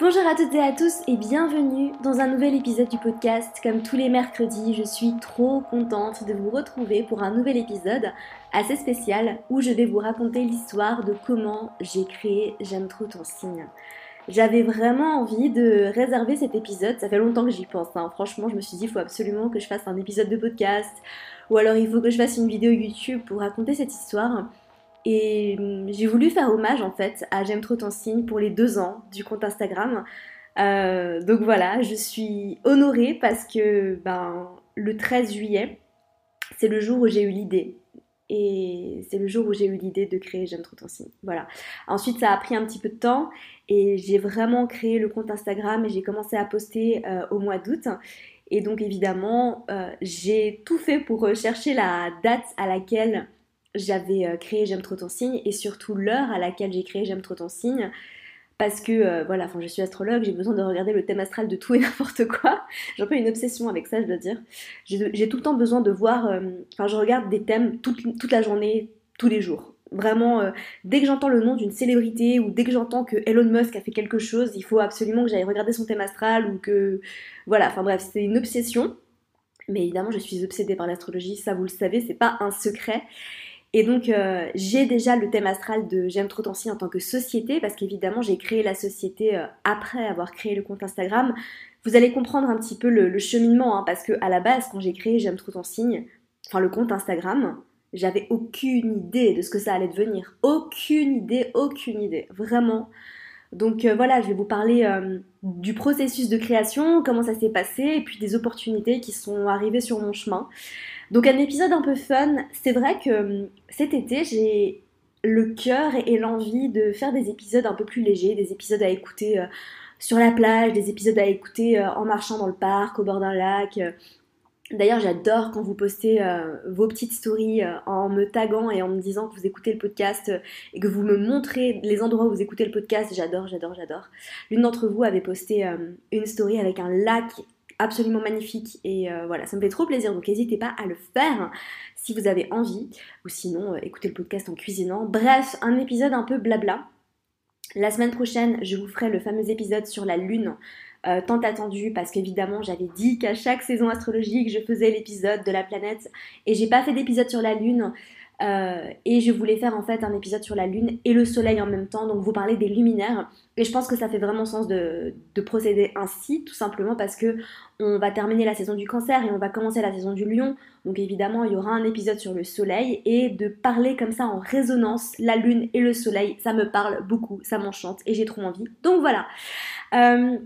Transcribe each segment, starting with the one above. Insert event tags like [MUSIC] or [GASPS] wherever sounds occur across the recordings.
Bonjour à toutes et à tous et bienvenue dans un nouvel épisode du podcast. Comme tous les mercredis, je suis trop contente de vous retrouver pour un nouvel épisode assez spécial où je vais vous raconter l'histoire de comment j'ai créé J'aime trop ton signe. J'avais vraiment envie de réserver cet épisode, ça fait longtemps que j'y pense. Hein. Franchement, je me suis dit, il faut absolument que je fasse un épisode de podcast ou alors il faut que je fasse une vidéo YouTube pour raconter cette histoire. Et hum, j'ai voulu faire hommage en fait à J'aime trop ton signe pour les deux ans du compte Instagram. Euh, donc voilà, je suis honorée parce que ben, le 13 juillet, c'est le jour où j'ai eu l'idée. Et c'est le jour où j'ai eu l'idée de créer J'aime trop ton signe. Voilà. Ensuite, ça a pris un petit peu de temps et j'ai vraiment créé le compte Instagram et j'ai commencé à poster euh, au mois d'août. Et donc évidemment, euh, j'ai tout fait pour chercher la date à laquelle j'avais euh, créé J'aime trop ton signe et surtout l'heure à laquelle j'ai créé J'aime trop ton signe. Parce que euh, voilà, enfin je suis astrologue, j'ai besoin de regarder le thème astral de tout et [LAUGHS] n'importe quoi. J'ai un peu une obsession avec ça, je dois dire. J'ai tout le temps besoin de voir. Euh, enfin, je regarde des thèmes toute, toute, la journée, tous les jours. Vraiment, dès que j'entends le nom d'une célébrité ou dès que j'entends que Elon Musk a fait quelque chose, il faut absolument que j'aille regarder son thème astral ou que. Voilà, enfin bref, c'est une obsession. Mais évidemment, je suis obsédée par l'astrologie, ça vous le savez, c'est pas un secret. Et donc, euh, j'ai déjà le thème astral de J'aime trop ton signe en tant que société, parce qu'évidemment, j'ai créé la société euh, après avoir créé le compte Instagram. Vous allez comprendre un petit peu le, cheminement, hein, parce que à la base, quand j'ai créé J'aime trop ton signe, enfin le compte Instagram, j'avais aucune idée de ce que ça allait devenir. Aucune idée, aucune idée. Vraiment. Donc euh, voilà, je vais vous parler du processus de création, comment ça s'est passé, et puis des opportunités qui sont arrivées sur mon chemin. Donc un épisode un peu fun. C'est vrai que hum, cet été, j'ai le cœur et l'envie de faire des épisodes un peu plus légers, des épisodes à écouter euh, sur la plage, des épisodes à écouter euh, en marchant dans le parc, au bord d'un lac. D'ailleurs, j'adore quand vous postez euh, vos petites stories en me taguant et en me disant que vous écoutez le podcast et que vous me montrez les endroits où vous écoutez le podcast. J'adore, j'adore, j'adore. L'une d'entre vous avait posté une story avec un lac absolument magnifique et euh, voilà, ça me fait trop plaisir donc n'hésitez pas à le faire si vous avez envie ou sinon euh, écoutez le podcast en cuisinant. Bref, un épisode un peu blabla. La semaine prochaine, je vous ferai le fameux épisode sur la lune. Euh, tant attendu parce qu'évidemment j'avais dit qu'à chaque saison astrologique je faisais l'épisode de la planète et j'ai pas fait d'épisode sur la lune euh, et je voulais faire en fait un épisode sur la Lune et le Soleil en même temps, donc vous parlez des luminaires. Et je pense que ça fait vraiment sens de, procéder ainsi, tout simplement parce que on va terminer la saison du Cancer et on va commencer la saison du Lion. Donc évidemment, il y aura un épisode sur le Soleil et de parler comme ça en résonance, la Lune et le Soleil, ça me parle beaucoup, ça m'enchante et j'ai trop envie. Donc voilà. Euh,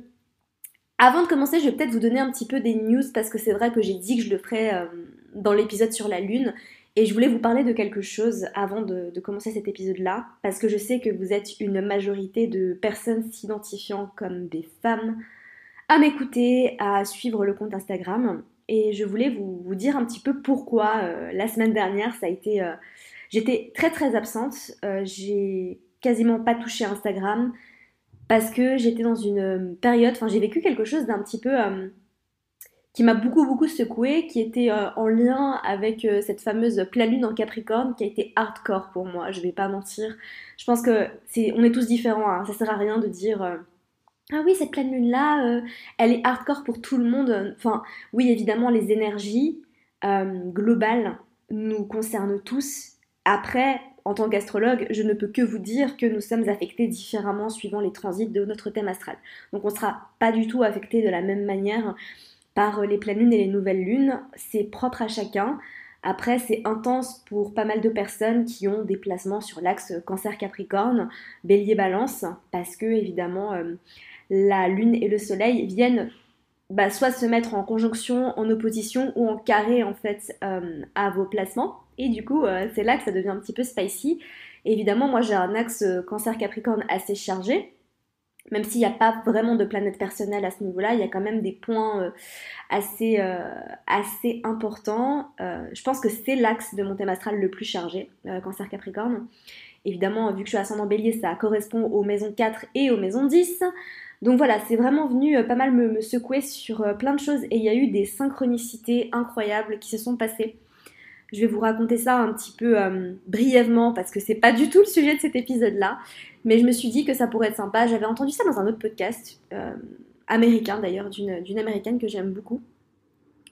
avant de commencer, je vais peut-être vous donner un petit peu des news parce que c'est vrai que j'ai dit que je le ferais euh, dans l'épisode sur la Lune et je voulais vous parler de quelque chose avant de, commencer cet épisode-là, parce que je sais que vous êtes une majorité de personnes s'identifiant comme des femmes à m'écouter, à suivre le compte Instagram. Et je voulais vous, dire un petit peu pourquoi euh, la semaine dernière, ça a été... Euh, j'étais très très absente, euh, j'ai quasiment pas touché Instagram, parce que j'étais dans une période, enfin j'ai vécu quelque chose d'un petit peu qui m'a beaucoup beaucoup secoué, qui était euh, en lien avec euh, cette fameuse pleine lune en Capricorne, qui a été hardcore pour moi. Je vais pas mentir. Je pense que c'est, on est tous différents. Hein. Ça sert à rien de dire. Euh, ah oui, cette pleine lune-là, elle est hardcore pour tout le monde. Enfin, oui, évidemment, les énergies globales nous concernent tous. Après, en tant qu'astrologue, je ne peux que vous dire que nous sommes affectés différemment suivant les transits de notre thème astral. Donc on ne sera pas du tout affecté de la même manière par euh, les pleines lunes et les nouvelles lunes. C'est propre à chacun. Après, c'est intense pour pas mal de personnes qui ont des placements sur l'axe cancer-capricorne, bélier-balance, parce que évidemment, euh, la lune et le soleil viennent bah, soit se mettre en conjonction, en opposition ou en carré en fait euh, à vos placements. Et du coup, c'est là que ça devient un petit peu spicy. évidemment, moi j'ai un axe cancer-capricorne assez chargé même s'il n'y a pas vraiment de planète personnelle à ce niveau-là, il y a quand même des points euh, assez, euh, assez importants. Euh, je pense que c'est l'axe de mon thème astral le plus chargé, Cancer Capricorne. Évidemment, vu que je suis ascendant bélier, ça correspond aux maisons 4 et aux maisons 10. Donc voilà, c'est vraiment venu pas mal me, me secouer sur plein de choses et il y a eu des synchronicités incroyables qui se sont passées. Je vais vous raconter ça un petit peu brièvement parce que c'est pas du tout le sujet de cet épisode-là. Mais je me suis dit que ça pourrait être sympa. J'avais entendu ça dans un autre podcast, euh, américain d'ailleurs, d'une américaine que j'aime beaucoup.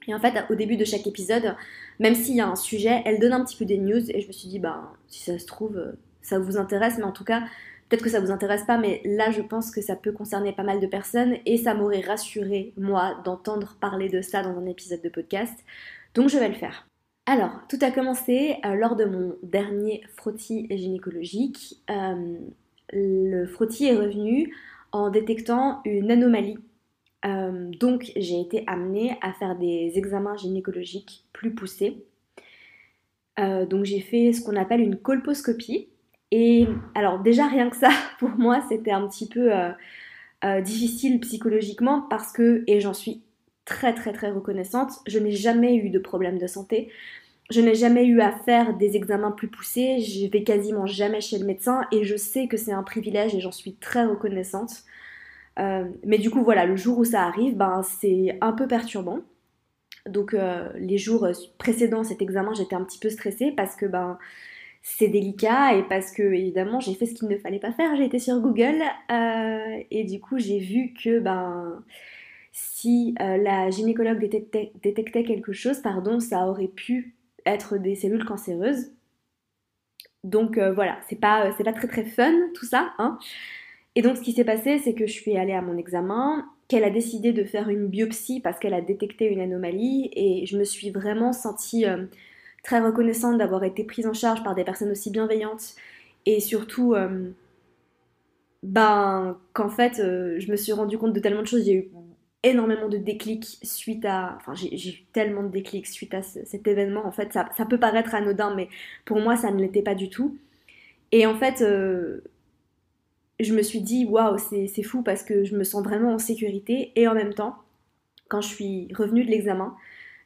Et en fait, au début de chaque épisode, même s'il y a un sujet, elle donne un petit peu des news. Et je me suis dit, bah, si ça se trouve, euh, ça vous intéresse. Mais en tout cas, peut-être que ça vous intéresse pas. Mais là, je pense que ça peut concerner pas mal de personnes. Et ça m'aurait rassuré, moi, d'entendre parler de ça dans un épisode de podcast. Donc, je vais le faire. Alors, tout a commencé euh, lors de mon dernier frottis gynécologique. Le frottis est revenu en détectant une anomalie. Euh, donc, j'ai été amenée à faire des examens gynécologiques plus poussés. donc, j'ai fait ce qu'on appelle une colposcopie. Et alors, déjà, rien que ça, [LAUGHS] pour moi, c'était un petit peu difficile psychologiquement parce que, et j'en suis très très très reconnaissante. Je n'ai jamais eu de problème de santé. Je n'ai jamais eu à faire des examens plus poussés. Je vais quasiment jamais chez le médecin et je sais que c'est un privilège et j'en suis très reconnaissante. Euh, mais du coup, voilà, le jour où ça arrive, ben, c'est un peu perturbant. Donc, euh, les jours précédents cet examen, j'étais un petit peu stressée parce que ben, c'est délicat et parce que, évidemment, j'ai fait ce qu'il ne fallait pas faire. J'ai été sur Google euh, et du coup, j'ai vu que ben, si la gynécologue détectait, quelque chose, pardon, ça aurait pu être des cellules cancéreuses. Donc euh, voilà, c'est pas, pas très très fun tout ça. Hein. Et donc ce qui s'est passé, c'est que je suis allée à mon examen, qu'elle a décidé de faire une biopsie parce qu'elle a détecté une anomalie et je me suis vraiment sentie euh, très reconnaissante d'avoir été prise en charge par des personnes aussi bienveillantes et surtout ben qu'en fait je me suis rendu compte de tellement de choses, j'ai eu énormément de déclics suite à... Enfin, j'ai eu tellement de déclics suite à cet événement. En fait, ça, peut paraître anodin, mais pour moi, ça ne l'était pas du tout. Et en fait, euh, je me suis dit, waouh, c'est fou parce que je me sens vraiment en sécurité. Et en même temps, quand je suis revenue de l'examen,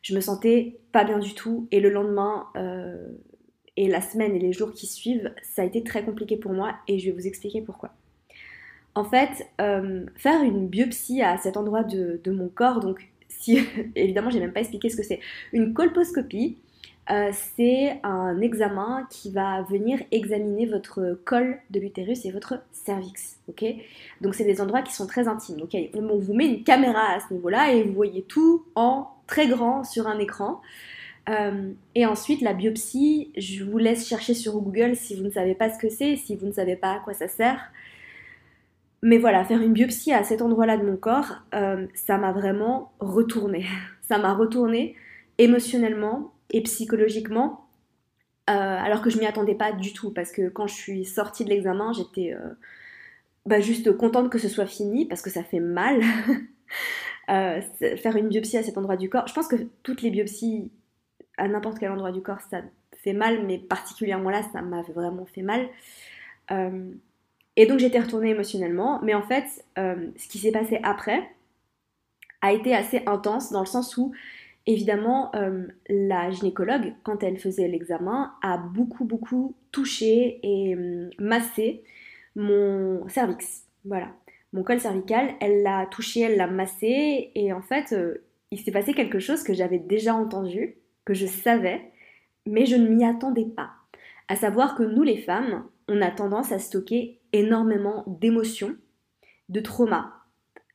je me sentais pas bien du tout. Et le lendemain, euh, et la semaine et les jours qui suivent, ça a été très compliqué pour moi. Et je vais vous expliquer pourquoi. En fait, euh, faire une biopsie à cet endroit de, mon corps, donc si [LAUGHS] évidemment j'ai même pas expliqué ce que c'est, une colposcopie, euh, c'est un examen qui va venir examiner votre col de l'utérus et votre cervix, ok? Donc c'est des endroits qui sont très intimes, On vous met une caméra à ce niveau-là et vous voyez tout en très grand sur un écran. Euh, et ensuite, la biopsie, je vous laisse chercher sur Google si vous ne savez pas ce que c'est, si vous ne savez pas à quoi ça sert. Mais voilà, faire une biopsie à cet endroit-là de mon corps, euh, ça m'a vraiment retourné. [LAUGHS] Ça m'a retourné émotionnellement et psychologiquement, euh, alors que je m'y attendais pas du tout, parce que quand je suis sortie de l'examen, j'étais euh, bah, juste contente que ce soit fini, parce que ça fait mal. [LAUGHS] faire une biopsie à cet endroit du corps, je pense que toutes les biopsies à n'importe quel endroit du corps, ça fait mal, mais particulièrement là, ça m'a vraiment fait mal. Et donc j'étais retournée émotionnellement, mais en fait, euh, ce qui s'est passé après a été assez intense dans le sens où, évidemment, euh, la gynécologue, quand elle faisait l'examen, a beaucoup, beaucoup touché et euh, massé mon cervix. Voilà, mon col cervical, elle l'a touché, elle l'a massé, et en fait, il s'est passé quelque chose que j'avais déjà entendu, que je savais, mais je ne m'y attendais pas. À savoir que nous les femmes, on a tendance à stocker énormément d'émotions, de traumas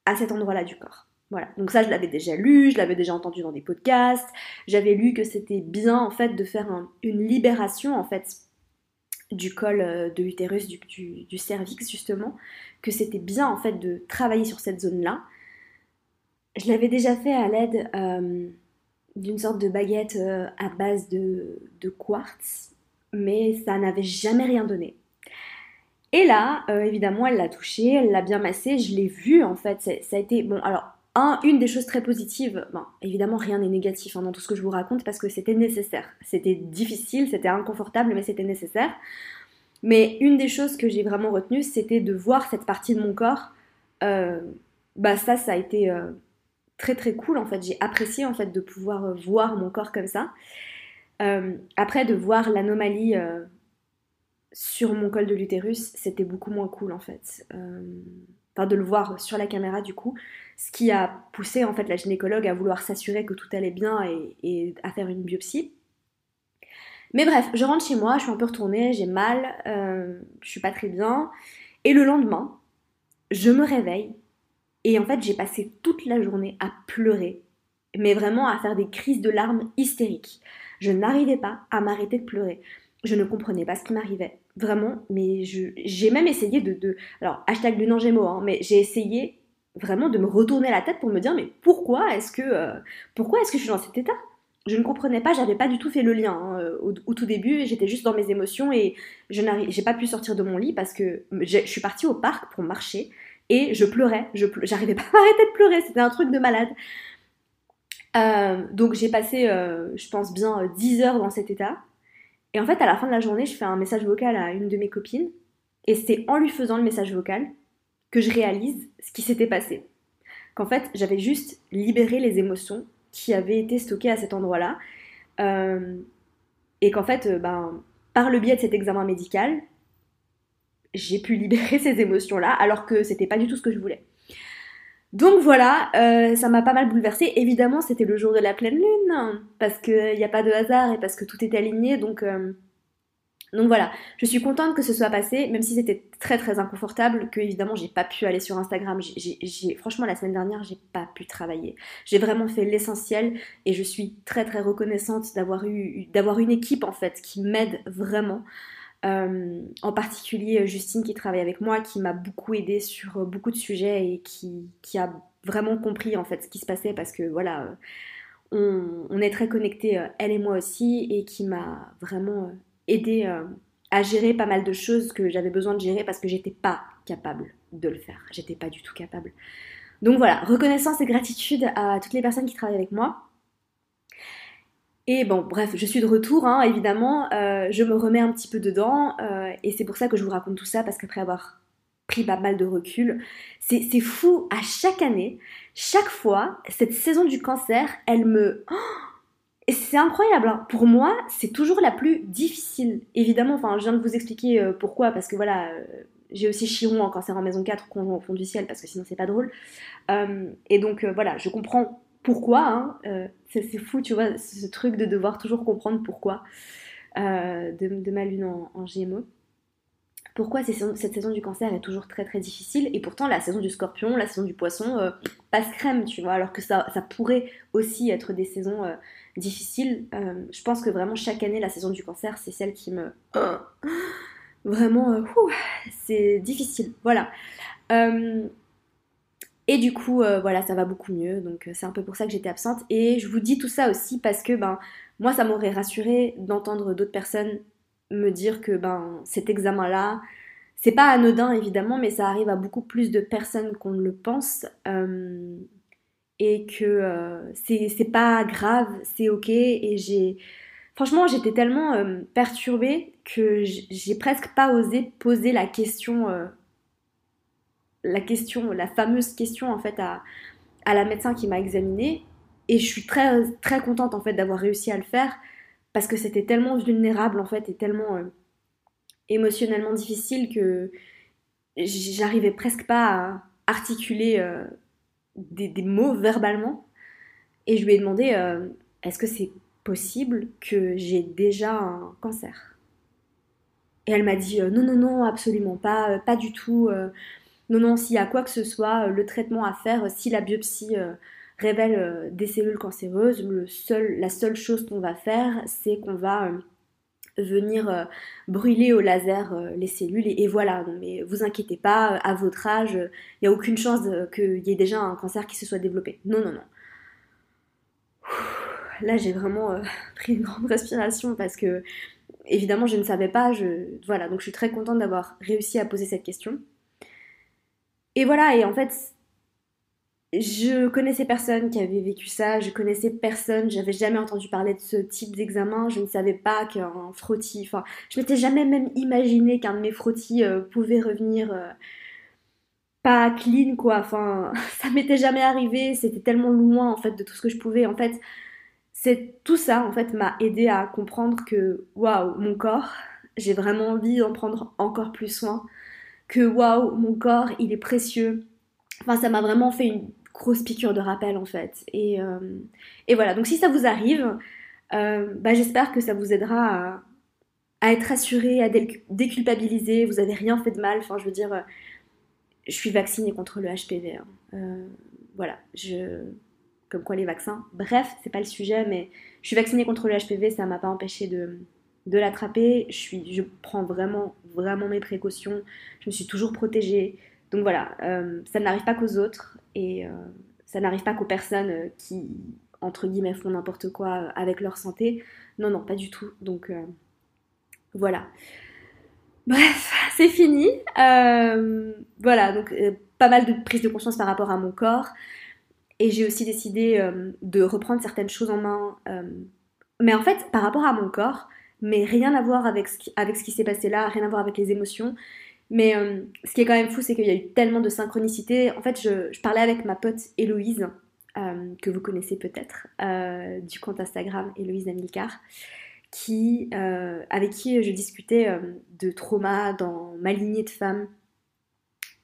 à cet endroit-là du corps. Voilà. Donc ça, je l'avais déjà lu, je l'avais déjà entendu dans des podcasts. J'avais lu que c'était bien en fait de faire une libération en fait du col euh, de l'utérus, du, cervix justement, que c'était bien en fait de travailler sur cette zone-là. Je l'avais déjà fait à l'aide euh, d'une sorte de baguette euh, à base de quartz, mais ça n'avait jamais rien donné. Et là, euh, évidemment, elle l'a touché, elle l'a bien massé, je l'ai vu en fait. Ça a été. Bon, alors, un, une des choses très positives, bon, évidemment, rien n'est négatif hein, dans tout ce que je vous raconte parce que c'était nécessaire. C'était difficile, c'était inconfortable, mais c'était nécessaire. Mais une des choses que j'ai vraiment retenues, c'était de voir cette partie de mon corps. Euh, bah, ça, ça a été euh, très très cool en fait. J'ai apprécié en fait de pouvoir voir mon corps comme ça. après, de voir l'anomalie sur mon col de l'utérus, c'était beaucoup moins cool en fait. Euh, enfin, de le voir sur la caméra du coup, ce qui a poussé en fait la gynécologue à vouloir s'assurer que tout allait bien et, à faire une biopsie. Mais bref, je rentre chez moi, je suis un peu retournée, j'ai mal, euh, je suis pas très bien. Et le lendemain, je me réveille et en fait j'ai passé toute la journée à pleurer, mais vraiment à faire des crises de larmes hystériques. Je n'arrivais pas à m'arrêter de pleurer. Je ne comprenais pas ce qui m'arrivait. Vraiment, mais j'ai même essayé de. Alors, hashtag lune en gémeaux, hein, mais j'ai essayé vraiment de me retourner la tête pour me dire mais pourquoi est-ce que, euh, pourquoi est-ce que je suis dans cet état? Je ne comprenais pas, j'avais pas du tout fait le lien hein, au, tout début, j'étais juste dans mes émotions et je n'ai pas pu sortir de mon lit parce que je suis partie au parc pour marcher et je pleurais, je j'arrivais [LAUGHS] pas à m'arrêter de pleurer, c'était un truc de malade. Euh, donc j'ai passé, euh, je pense bien 10 heures dans cet état. Et en fait, à la fin de la journée, je fais un message vocal à une de mes copines et c'est en lui faisant le message vocal que je réalise ce qui s'était passé. Qu'en fait, j'avais juste libéré les émotions qui avait été stocké à cet endroit-là. Euh, et qu'en fait, euh, ben, par le biais de cet examen médical, j'ai pu libérer [LAUGHS] ces émotions-là, alors que c'était pas du tout ce que je voulais. Donc voilà, euh, ça m'a pas mal bouleversée. Évidemment, c'était le jour de la pleine lune, parce qu'il n'y a pas de hasard et parce que tout est aligné, donc donc voilà, je suis contente que ce soit passé, même si c'était très très inconfortable, que évidemment j'ai pas pu aller sur Instagram. Franchement, la semaine dernière, j'ai pas pu travailler. J'ai vraiment fait l'essentiel et je suis très très reconnaissante d'avoir eu d'avoir une équipe en fait qui m'aide vraiment. Euh, en particulier Justine qui travaille avec moi, qui m'a beaucoup aidé sur beaucoup de sujets et qui, a vraiment compris en fait ce qui se passait parce que voilà, on, on est très connectés, euh, elle et moi aussi, et qui m'a vraiment euh, euh, à gérer pas mal de choses que j'avais besoin de gérer parce que j'étais pas capable de le faire. J'étais pas du tout capable. Donc voilà, reconnaissance et gratitude à toutes les personnes qui travaillent avec moi. Et bon, bref, je suis de retour, hein, évidemment. Euh, je me remets un petit peu dedans. Euh, et c'est pour ça que je vous raconte tout ça, parce qu'après avoir pris pas mal de recul, c'est fou. À chaque année, chaque fois, cette saison du cancer, elle me... Oh c'est incroyable, hein. pour moi, c'est toujours la plus difficile. Évidemment, enfin, je viens de vous expliquer euh, pourquoi, parce que voilà, j'ai aussi Chiron en cancer en maison 4, conjoint au fond du ciel, parce que sinon c'est pas drôle. Et donc voilà, je comprends pourquoi, hein. c'est fou, tu vois, ce truc de devoir toujours comprendre pourquoi de, ma lune en, en Gémeaux pourquoi cette saison du cancer est toujours très très difficile et pourtant la saison du scorpion, la saison du poisson passe crème, tu vois, alors que ça, ça pourrait aussi être des saisons difficile. Euh, je pense que vraiment chaque année, la saison du cancer, c'est celle qui me... [GASPS] vraiment, euh, c'est difficile. Voilà. Euh, et du coup, voilà, ça va beaucoup mieux. Donc c'est un peu pour ça que j'étais absente. Et je vous dis tout ça aussi parce que ben, moi, ça m'aurait rassuré d'entendre d'autres personnes me dire que ben, cet examen-là, c'est pas anodin évidemment, mais ça arrive à beaucoup plus de personnes qu'on ne le pense et que euh, c'est pas grave, c'est ok. Et j'ai. Franchement, j'étais tellement euh, perturbée que j'ai presque pas osé poser la question. Euh, la question, la fameuse question en fait à, à la médecin qui m'a examinée. Et je suis très, très contente en fait d'avoir réussi à le faire parce que c'était tellement vulnérable en fait et tellement émotionnellement difficile que j'arrivais presque pas à articuler des, mots verbalement. Et je lui ai demandé euh, est-ce que c'est possible que j'ai déjà un cancer? Et elle m'a dit euh, non, non, non, absolument pas, euh, pas du tout. Non, non, s'il y a quoi que ce soit, le traitement à faire, si la biopsie révèle des cellules cancéreuses, la seule chose qu'on va faire, c'est qu'on va venir euh, brûler au laser euh, les cellules et, voilà. mais vous inquiétez pas, à votre âge, il n'y a aucune chance qu'il y ait déjà un cancer qui se soit développé. Non, non, non. Là, j'ai vraiment euh, [LAUGHS] pris une grande respiration parce que, évidemment, je ne savais pas. Voilà, donc je suis très contente d'avoir réussi à poser cette question. Et voilà, et en fait, je connaissais personne qui avait vécu ça, je connaissais personne, j'avais jamais entendu parler de ce type d'examen, je ne savais pas qu'un frottis, enfin, je m'étais jamais même imaginé qu'un de mes frottis euh, pouvait revenir euh, pas clean, quoi, enfin, [LAUGHS] ça m'était jamais arrivé, c'était tellement loin, en fait, de tout ce que je pouvais, en fait, c'est tout ça, en fait, m'a aidé à comprendre que, waouh, mon corps, j'ai vraiment envie d'en prendre encore plus soin, que, waouh, mon corps, il est précieux, Enfin, ça m'a vraiment fait une grosse piqûre de rappel en fait. Et, euh, voilà, donc si ça vous arrive, euh, bah, j'espère que ça vous aidera à être rassuré, à déculpabiliser, vous avez rien fait de mal. Enfin, je veux dire, je suis vaccinée contre le HPV. Hein. Euh, voilà, je... comme quoi les vaccins. Bref, c'est pas le sujet, mais je suis vaccinée contre le HPV, ça m'a pas empêché de, de l'attraper. Je, suis, je prends vraiment, vraiment mes précautions. Je me suis toujours protégée. Donc voilà, euh, ça n'arrive pas qu'aux autres et euh, ça n'arrive pas qu'aux personnes qui, entre guillemets, font n'importe quoi avec leur santé. Non, non, pas du tout. Donc voilà. Bref, [LAUGHS] c'est fini. Euh, voilà, donc euh, pas mal de prise de conscience par rapport à mon corps. Et j'ai aussi décidé euh, de reprendre certaines choses en main. mais en fait, par rapport à mon corps, mais rien à voir avec ce qui, avec ce qui s'est passé là, rien à voir avec les émotions. Mais ce qui est quand même fou, c'est qu'il y a eu tellement de synchronicité. En fait, je, parlais avec ma pote Héloïse, que vous connaissez peut-être, du compte Instagram Héloïse Amilcar qui, euh, avec qui je discutais euh, de trauma dans ma lignée de femmes,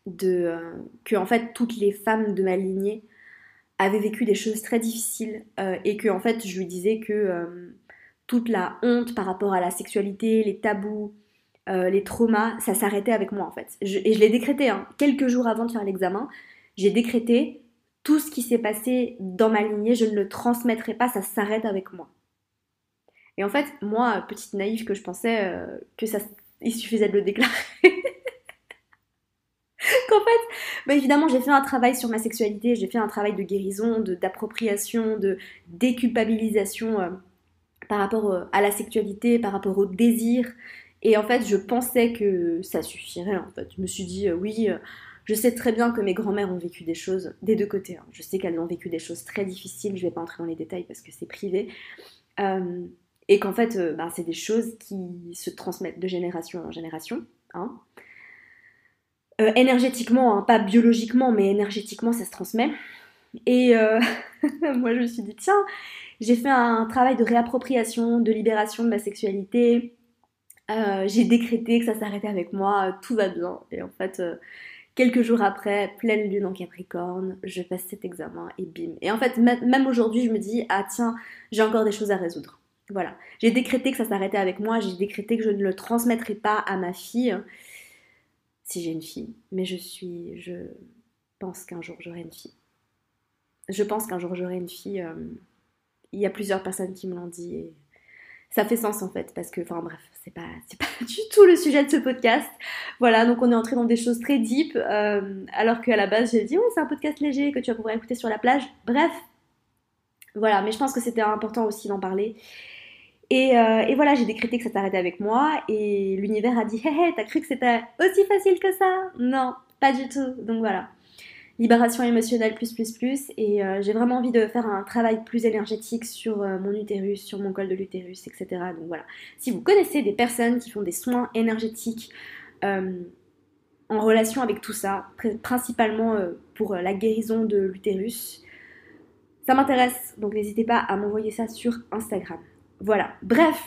de, euh, que en fait toutes les femmes de ma lignée avaient vécu des choses très difficiles et que en fait je lui disais que toute la honte par rapport à la sexualité, les tabous, les traumas, ça s'arrêtait avec moi en fait. et je l'ai décrété, hein, quelques jours avant de faire l'examen, j'ai décrété tout ce qui s'est passé dans ma lignée, je ne le transmettrai pas, ça s'arrête avec moi. Et en fait, moi, petite naïve que je pensais euh, que ça il suffisait de le déclarer. [LAUGHS] Qu'en fait, bah évidemment, j'ai fait un travail sur ma sexualité, j'ai fait un travail de guérison, d'appropriation, de, déculpabilisation euh, par rapport euh, à la sexualité, par rapport au désir. Et en fait, je pensais que ça suffirait. En fait, je me suis dit, oui, je sais très bien que mes grands-mères ont vécu des choses des deux côtés. Hein. Je sais qu'elles ont vécu des choses très difficiles. Je vais pas entrer dans les détails parce que c'est privé. Et qu'en fait, euh, bah, c'est des choses qui se transmettent de génération en génération. Hein. Euh, énergétiquement, hein, pas biologiquement, mais énergétiquement, ça se transmet. Et euh, [LAUGHS] moi, je me suis dit, tiens, j'ai fait un travail de réappropriation, de libération de ma sexualité. j'ai décrété que ça s'arrêtait avec moi, tout va bien. Et en fait, quelques jours après, pleine lune en Capricorne, je passe cet examen et bim. Et en fait, même aujourd'hui, je me dis, ah tiens, j'ai encore des choses à résoudre. Voilà. J'ai décrété que ça s'arrêtait avec moi, j'ai décrété que je ne le transmettrai pas à ma fille, si j'ai une fille. Mais je suis. Je pense qu'un jour j'aurai une fille. Je pense qu'un jour j'aurai une fille. Euh, il y a plusieurs personnes qui me l'ont dit ça fait sens en fait, parce que, enfin bref, c'est pas, pas [LAUGHS] du tout le sujet de ce podcast. Voilà, donc on est entré dans des choses très deep, euh, alors qu'à la base j'ai dit, oui, c'est un podcast léger que tu vas pouvoir écouter sur la plage. Bref, voilà, mais je pense que c'était important aussi d'en parler. Euh, et, voilà, j'ai décrété que ça s'arrêtait avec moi et l'univers a dit Hé hé, t'as cru que c'était aussi facile que ça? Non, pas du tout. Donc voilà. Libération émotionnelle plus plus plus et euh, j'ai vraiment envie de faire un travail plus énergétique sur euh, mon utérus, sur mon col de l'utérus, etc. Donc voilà. Si vous connaissez des personnes qui font des soins énergétiques en relation avec tout ça, principalement pour la guérison de l'utérus, ça m'intéresse. Donc n'hésitez pas à m'envoyer ça sur Instagram. Voilà. Bref.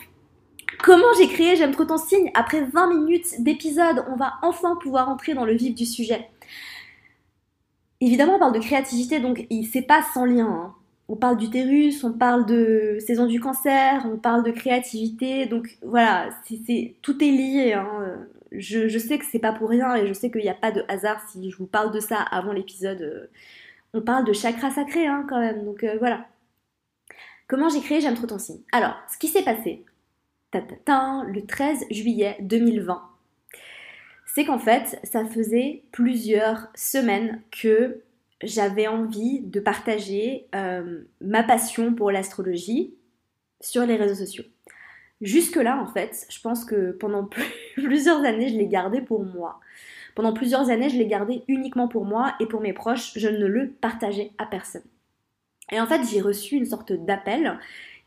Comment j'ai créé J'aime trop ton signe? Après 20 minutes d'épisode, on va enfin pouvoir entrer dans le vif du sujet. Évidemment, on parle de créativité, donc c'est pas sans lien. Hein. On parle d'utérus, on parle de saison du cancer, on parle de créativité, donc voilà, c'est, tout est lié. Hein. Je, sais que c'est pas pour rien et je sais qu'il n'y a pas de hasard si je vous parle de ça avant l'épisode. On parle de chakra sacré hein, quand même, donc euh, voilà. Comment j'ai créé J'aime trop ton signe Alors, ce qui s'est passé, le 13 juillet 2020, c'est qu'en fait, ça faisait plusieurs semaines que j'avais envie de partager euh, ma passion pour l'astrologie sur les réseaux sociaux. Jusque-là, en fait, je pense que pendant [LAUGHS] plusieurs années, je l'ai gardé pour moi. Pendant plusieurs années, je l'ai gardé uniquement pour moi et pour mes proches. Je ne le partageais à personne. Et en fait, j'ai reçu une sorte d'appel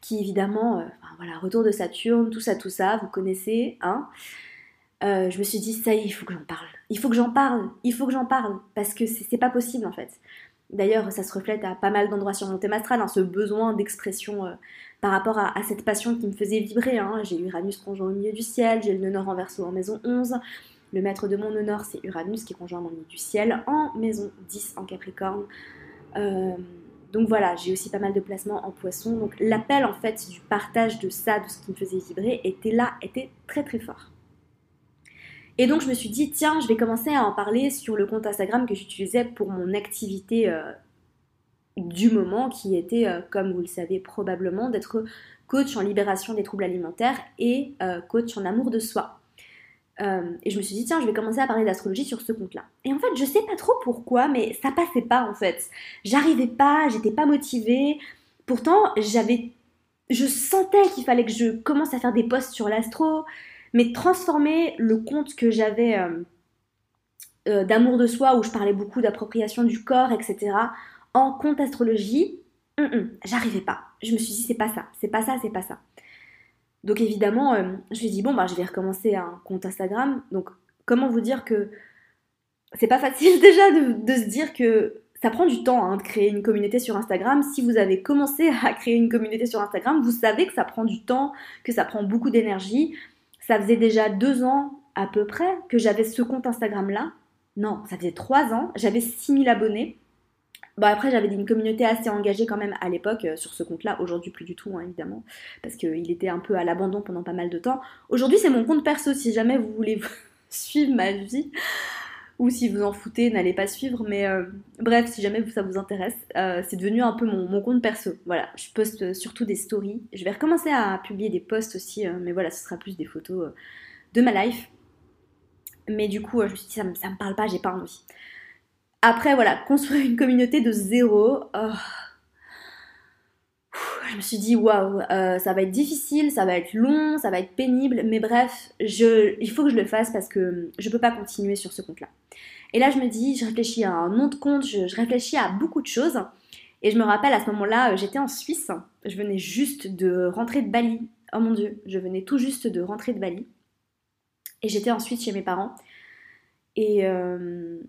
qui évidemment, euh, voilà, retour de Saturne, tout ça, tout ça, vous connaissez, hein. Euh, je me suis dit, ça y est, il faut que j'en parle. Il faut que j'en parle, il faut que j'en parle, parce que c'est pas possible en fait. D'ailleurs, ça se reflète à pas mal d'endroits sur mon thème astral, hein, ce besoin d'expression euh, par rapport à, cette passion qui me faisait vibrer. Hein. J'ai Uranus conjoint au milieu du ciel, j'ai le nœud en verso en maison 11. Le maître de mon nœud nord, c'est Uranus qui est conjoint au milieu du ciel en maison 10 en Capricorne. donc voilà, j'ai aussi pas mal de placements en poisson. Donc l'appel en fait du partage de ça, de ce qui me faisait vibrer, était là, était très très fort. Et donc je me suis dit, tiens, je vais commencer à en parler sur le compte Instagram que j'utilisais pour mon activité euh, du moment, qui était, euh, comme vous le savez probablement, d'être coach en libération des troubles alimentaires et euh, coach en amour de soi. et je me suis dit, tiens, je vais commencer à parler d'astrologie sur ce compte-là. Et en fait, je sais pas trop pourquoi, mais ça passait pas en fait. J'arrivais pas, j'étais pas motivée. Pourtant, j'avais. Je sentais qu'il fallait que je commence à faire des posts sur l'astro, mais transformer le compte que j'avais euh, euh, d'amour de soi, où je parlais beaucoup d'appropriation du corps, etc., en compte astrologie, hum, hum, j'arrivais pas. Je me suis dit, c'est pas ça, c'est pas ça, c'est pas ça. Donc évidemment, euh, je me suis dit, bon, bah, je vais recommencer un compte Instagram. Donc, comment vous dire que c'est pas facile [LAUGHS] déjà de, se dire que ça prend du temps hein, de créer une communauté sur Instagram. Si vous avez commencé [LAUGHS] à créer une communauté sur Instagram, vous savez que ça prend du temps, que ça prend beaucoup d'énergie. Ça faisait déjà deux ans à peu près que j'avais ce compte Instagram là. Non, ça faisait trois ans. J'avais 6000 abonnés. Bon, après, j'avais une communauté assez engagée quand même à l'époque euh, sur ce compte-là. Aujourd'hui, plus du tout, hein, évidemment, parce qu'il était un peu à l'abandon pendant pas mal de temps. Aujourd'hui, c'est mon compte perso. Si jamais vous voulez [LAUGHS] suivre ma vie, ou si vous en foutez, n'allez pas suivre. Mais euh, bref, si jamais ça vous intéresse, euh, c'est devenu un peu mon, compte perso. Voilà, je poste surtout des stories. Je vais recommencer à publier des posts aussi, euh, mais voilà, ce sera plus des photos de ma life. Mais du coup, je me suis dit, ça me, me parle pas, j'ai pas envie. Après, voilà, construire une communauté de zéro. Oh, je me suis dit waouh, euh, ça va être difficile, ça va être long, ça va être pénible, mais bref, il faut que je le fasse parce que je peux pas continuer sur ce compte-là. Et là, je me dis, je réfléchis à un nom de compte, je, réfléchis à beaucoup de choses. Et je me rappelle à ce moment-là, euh, j'étais en Suisse, je venais juste de rentrer de Bali. Oh mon dieu, je venais tout juste de rentrer de Bali. Et j'étais en Suisse chez mes parents. Et, euh,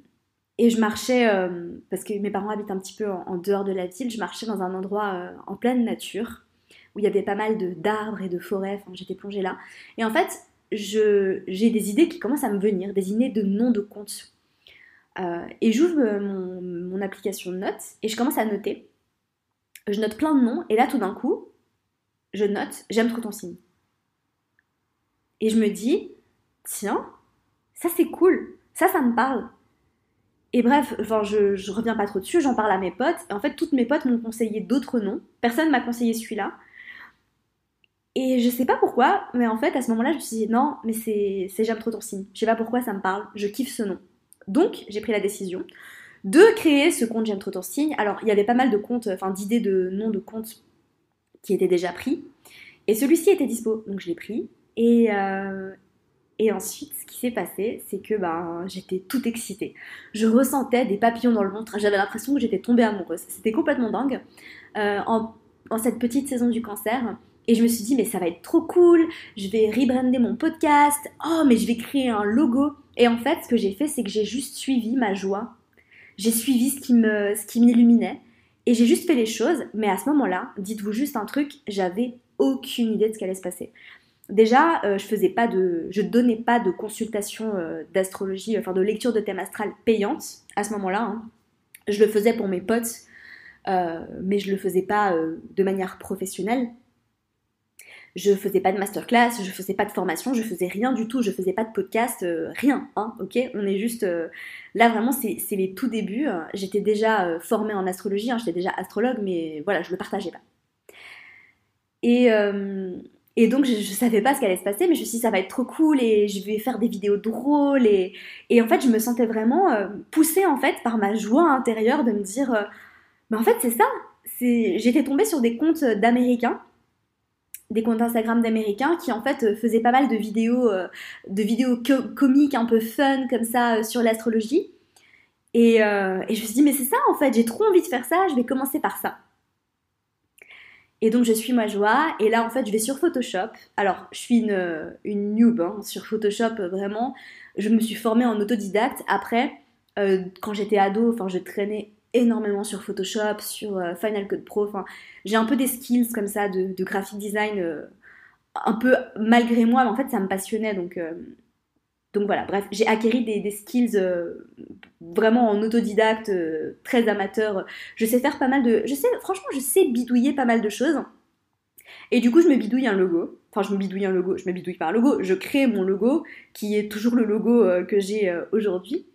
et je marchais, euh, parce que mes parents habitent un petit peu en, dehors de la ville, je marchais dans un endroit euh, en pleine nature, où il y avait pas mal d'arbres et de forêts, j'étais plongée là. Et en fait, j'ai des idées qui commencent à me venir, des idées de noms de comptes. Euh, et j'ouvre mon, mon, application de notes et je commence à noter. Je note plein de noms, et là tout d'un coup, je note J'aime trop ton signe. Et je me dis, tiens, ça c'est cool, ça ça me parle. Et bref, enfin, je, reviens pas trop dessus, j'en parle à mes potes. Et en fait, toutes mes potes m'ont conseillé d'autres noms. Personne m'a conseillé celui-là. Et je sais pas pourquoi, mais en fait, à ce moment-là, je me suis dit non, mais c'est J'aime trop ton signe. Je sais pas pourquoi ça me parle, je kiffe ce nom. Donc, j'ai pris la décision de créer ce compte J'aime trop ton signe. Alors, il y avait pas mal de comptes, enfin, d'idées de noms de comptes qui étaient déjà pris. Et celui-ci était dispo, donc je l'ai pris. Et, euh, et ensuite, ce qui s'est passé, c'est que ben, j'étais toute excitée. Je ressentais des papillons dans le ventre. J'avais l'impression que j'étais tombée amoureuse. C'était complètement dingue. Euh, en, cette petite saison du cancer. Et je me suis dit, mais ça va être trop cool. Je vais rebrander mon podcast. Oh, mais je vais créer un logo. Et en fait, ce que j'ai fait, c'est que j'ai juste suivi ma joie. J'ai suivi ce qui ce qui m'illuminait. Et j'ai juste fait les choses. Mais à ce moment-là, dites-vous juste un truc, j'avais aucune idée de ce qui allait se passer. Déjà, euh, je faisais pas de, je donnais pas de consultation euh, d'astrologie, enfin de lecture de thème astral payante à ce moment-là. Hein. Je le faisais pour mes potes, euh, mais je le faisais pas de manière professionnelle. Je faisais pas de masterclass, je faisais pas de formation, je faisais rien du tout, je faisais pas de podcast, rien, hein, ok? On est juste là vraiment, c'est les tout débuts. J'étais déjà formée en astrologie, hein, j'étais déjà astrologue, mais voilà, je le partageais pas. Et et donc, je, ne savais pas ce qui allait se passer, mais je me suis dit, ça va être trop cool et je vais faire des vidéos drôles. Et, et en fait, je me sentais vraiment euh, poussée, en fait, par ma joie intérieure de me dire, euh, mais en fait, c'est ça. J'étais tombée sur des comptes d'Américains, des comptes Instagram d'Américains qui, en fait, faisaient pas mal de vidéos, euh, de vidéos comiques, un peu fun, comme ça, sur l'astrologie. Et je me suis dit, mais c'est ça, en fait, j'ai trop envie de faire ça, je vais commencer par ça. Et donc je suis ma joie et là en fait je vais sur Photoshop. Alors je suis une, une noob hein, sur Photoshop vraiment. Je me suis formée en autodidacte. Après, euh, quand j'étais ado, enfin je traînais énormément sur Photoshop, sur euh, Final Cut Pro. Enfin j'ai un peu des skills comme ça de, de graphic design, euh, un peu malgré moi, mais en fait ça me passionnait donc donc voilà, bref, j'ai acquéri des, skills euh, vraiment en autodidacte, euh, très amateur. Je sais faire pas mal de... Je sais, franchement, je sais bidouiller pas mal de choses. Et du coup, je me bidouille un logo. Enfin, je me bidouille un logo, je me bidouille pas un logo. Je crée mon logo, qui est toujours le logo euh, que j'ai aujourd'hui.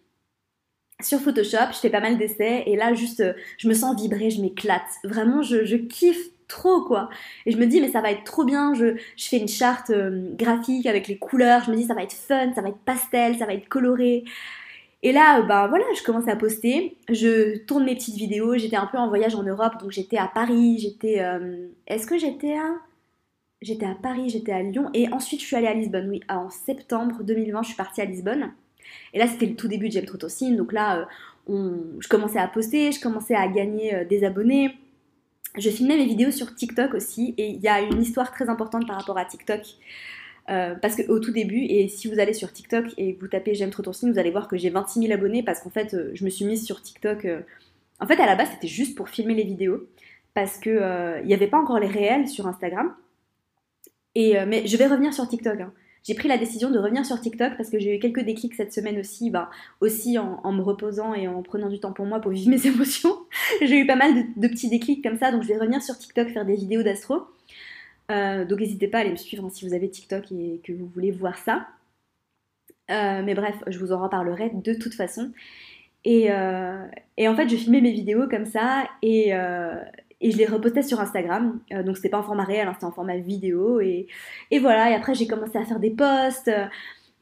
Sur Photoshop, je fais pas mal d'essais. Et là, juste, je me sens vibrer, je m'éclate. Vraiment, je, je kiffe trop quoi. Et je me dis mais ça va être trop bien, je, je fais une charte euh, graphique avec les couleurs, je me dis ça va être fun, ça va être pastel, ça va être coloré. Et là, ben voilà, je commence à poster, je tourne mes petites vidéos, j'étais un peu en voyage en Europe, donc j'étais à Paris, j'étais... Euh, est-ce que j'étais à... J'étais à Paris, j'étais à Lyon, et ensuite je suis allée à Lisbonne, oui, en septembre 2020, je suis partie à Lisbonne. Et là, c'était le tout début de J'aime Trotocine, donc là, on... je commençais à poster, je commençais à gagner des abonnés, je filmais mes vidéos sur TikTok aussi et il y a une histoire très importante par rapport à TikTok. Euh, parce qu'au tout début, et si vous allez sur TikTok et vous tapez J'aime trop ton signe, vous allez voir que j'ai 26 000 abonnés parce qu'en fait, euh, je me suis mise sur TikTok. Euh, en fait, à la base, c'était juste pour filmer les vidéos parce qu'il n'y avait pas encore les réels sur Instagram. Mais je vais revenir sur TikTok. Hein j'ai pris la décision de revenir sur TikTok parce que j'ai eu quelques déclics cette semaine aussi, bah, aussi en, me reposant et en prenant du temps pour moi pour vivre mes [LAUGHS] émotions. j'ai eu pas mal de, petits déclics comme ça, donc je vais revenir sur TikTok faire des vidéos d'astro. Euh, donc n'hésitez pas à aller me suivre hein, si vous avez TikTok et que vous voulez voir ça. Euh, mais bref, je vous en reparlerai de toute façon. Et, euh, en fait, je filmais mes vidéos comme ça et, et je les repostais sur Instagram. Euh, donc c'était pas en format réel, hein, c'était en format vidéo. Et, et voilà, et après j'ai commencé à faire des posts, euh,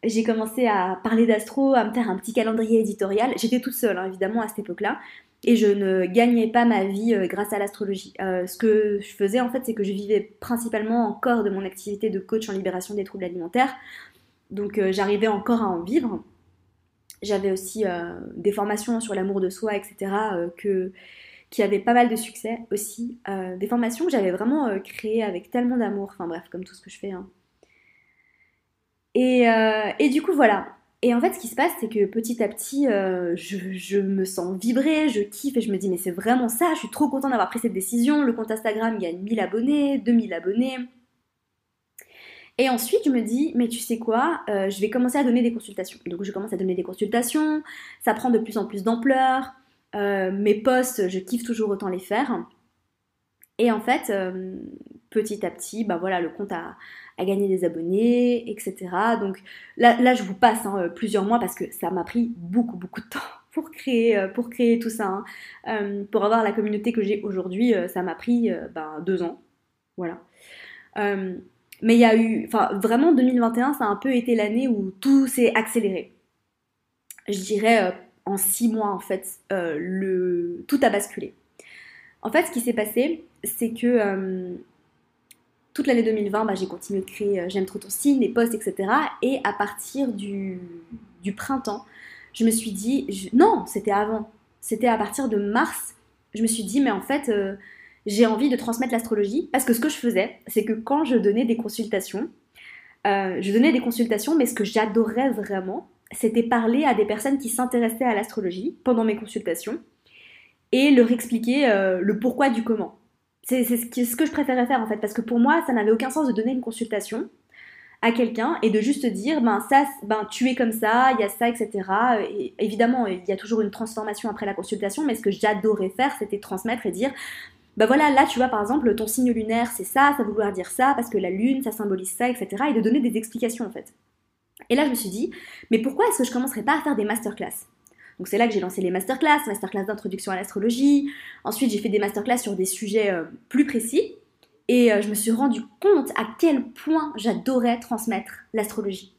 j'ai commencé à parler d'astro, à me faire un petit calendrier éditorial. J'étais toute seule, hein, évidemment, à cette époque-là. Et je ne gagnais pas ma vie euh, grâce à l'astrologie. ce que je faisais en fait, c'est que je vivais principalement encore de mon activité de coach en libération des troubles alimentaires. Donc j'arrivais encore à en vivre. J'avais aussi des formations sur l'amour de soi, etc. que qui avait pas mal de succès aussi. Euh, des formations que j'avais vraiment euh, créées avec tellement d'amour, enfin bref, comme tout ce que je fais. Hein. Et, euh, et, du coup, voilà. Et en fait, ce qui se passe, c'est que petit à petit, je, me sens vibrer, je kiffe et je me dis, mais c'est vraiment ça, je suis trop contente d'avoir pris cette décision. Le compte Instagram gagne 1000 abonnés, 2000 abonnés. Et ensuite, je me dis, mais tu sais quoi, je vais commencer à donner des consultations. Donc, je commence à donner des consultations, ça prend de plus en plus d'ampleur. Euh, mes posts, je kiffe toujours autant les faire. Et en fait, euh, petit à petit, bah voilà, le compte a, gagné des abonnés, etc. Donc là, je vous passe hein, plusieurs mois parce que ça m'a pris beaucoup, beaucoup de temps [LAUGHS] pour créer, euh, pour créer tout ça. Hein. pour avoir la communauté que j'ai aujourd'hui, ça m'a pris ben, deux ans. Voilà. mais il y a eu, enfin vraiment 2021, ça a un peu été l'année où tout s'est accéléré. Je dirais en six mois, en fait, euh, tout a basculé. En fait, ce qui s'est passé, c'est que euh, toute l'année 2020, bah, j'ai continué de créer euh, J'aime trop ton signe, les posts, etc. Et à partir du, printemps, je me suis dit, non, c'était avant, c'était à partir de mars, je me suis dit, mais en fait, j'ai envie de transmettre l'astrologie. Parce que ce que je faisais, c'est que quand je donnais des consultations, je donnais des consultations, mais ce que j'adorais vraiment, c'était parler à des personnes qui s'intéressaient à l'astrologie pendant mes consultations et leur expliquer euh, le pourquoi du comment. C'est ce, ce, que je préférais faire en fait, parce que pour moi, ça n'avait aucun sens de donner une consultation à quelqu'un et de juste dire, ben ça, ben tu es comme ça, il y a ça, etc. Et évidemment, il y a toujours une transformation après la consultation, mais ce que j'adorais faire, c'était transmettre et dire, ben voilà, là tu vois par exemple, ton signe lunaire c'est ça, ça vouloir dire ça, parce que la lune, ça symbolise ça, etc. Et de donner des explications en fait. Et là, je me suis dit, mais pourquoi est-ce que je commencerais pas à faire des masterclass? Donc c'est là que j'ai lancé les masterclass, masterclass d'introduction à l'astrologie. Ensuite, j'ai fait des masterclass sur des sujets euh, plus précis. Et euh, je me suis rendu compte à quel point j'adorais transmettre l'astrologie.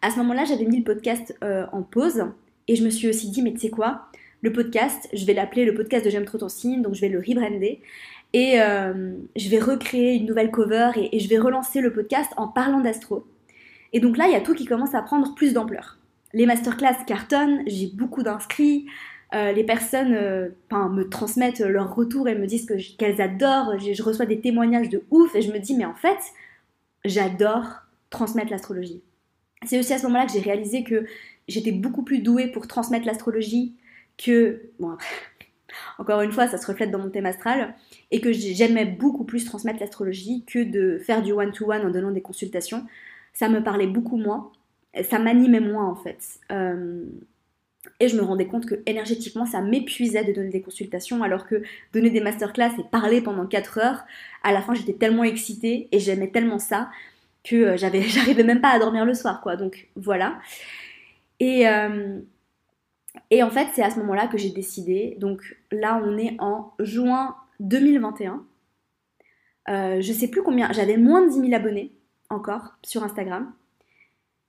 À ce moment-là, j'avais mis le podcast euh, en pause. Et je me suis aussi dit, mais tu sais quoi? Le podcast, je vais l'appeler le podcast de J'aime trop ton signe. Donc je vais le rebrander. Et je vais recréer une nouvelle cover. et je vais relancer le podcast en parlant d'astro. Et donc là, il y a tout qui commence à prendre plus d'ampleur. Les masterclass cartonnent, j'ai beaucoup d'inscrits, euh, les personnes euh, me transmettent leurs retours et me disent qu'elles adorent, je, reçois des témoignages de ouf et je me dis mais en fait, j'adore transmettre l'astrologie. C'est aussi à ce moment-là que j'ai réalisé que j'étais beaucoup plus douée pour transmettre l'astrologie que... Bon, [LAUGHS] encore une fois, ça se reflète dans mon thème astral, et que j'aimais beaucoup plus transmettre l'astrologie que de faire du one-to-one -one en donnant des consultations ça me parlait beaucoup moins. ça m'animait moins en fait. Euh, et je me rendais compte que énergétiquement, ça m'épuisait de donner des consultations, alors que donner des masterclass et parler pendant 4 heures, à la fin, j'étais tellement excitée et j'aimais tellement ça que euh, j'avais, [LAUGHS] j'arrivais même pas à dormir le soir, quoi. Donc voilà. Et, euh, et en fait, c'est à ce moment-là que j'ai décidé. Donc là, on est en juin 2021. Euh, je sais plus combien, j'avais moins de 10 000 abonnés encore sur Instagram.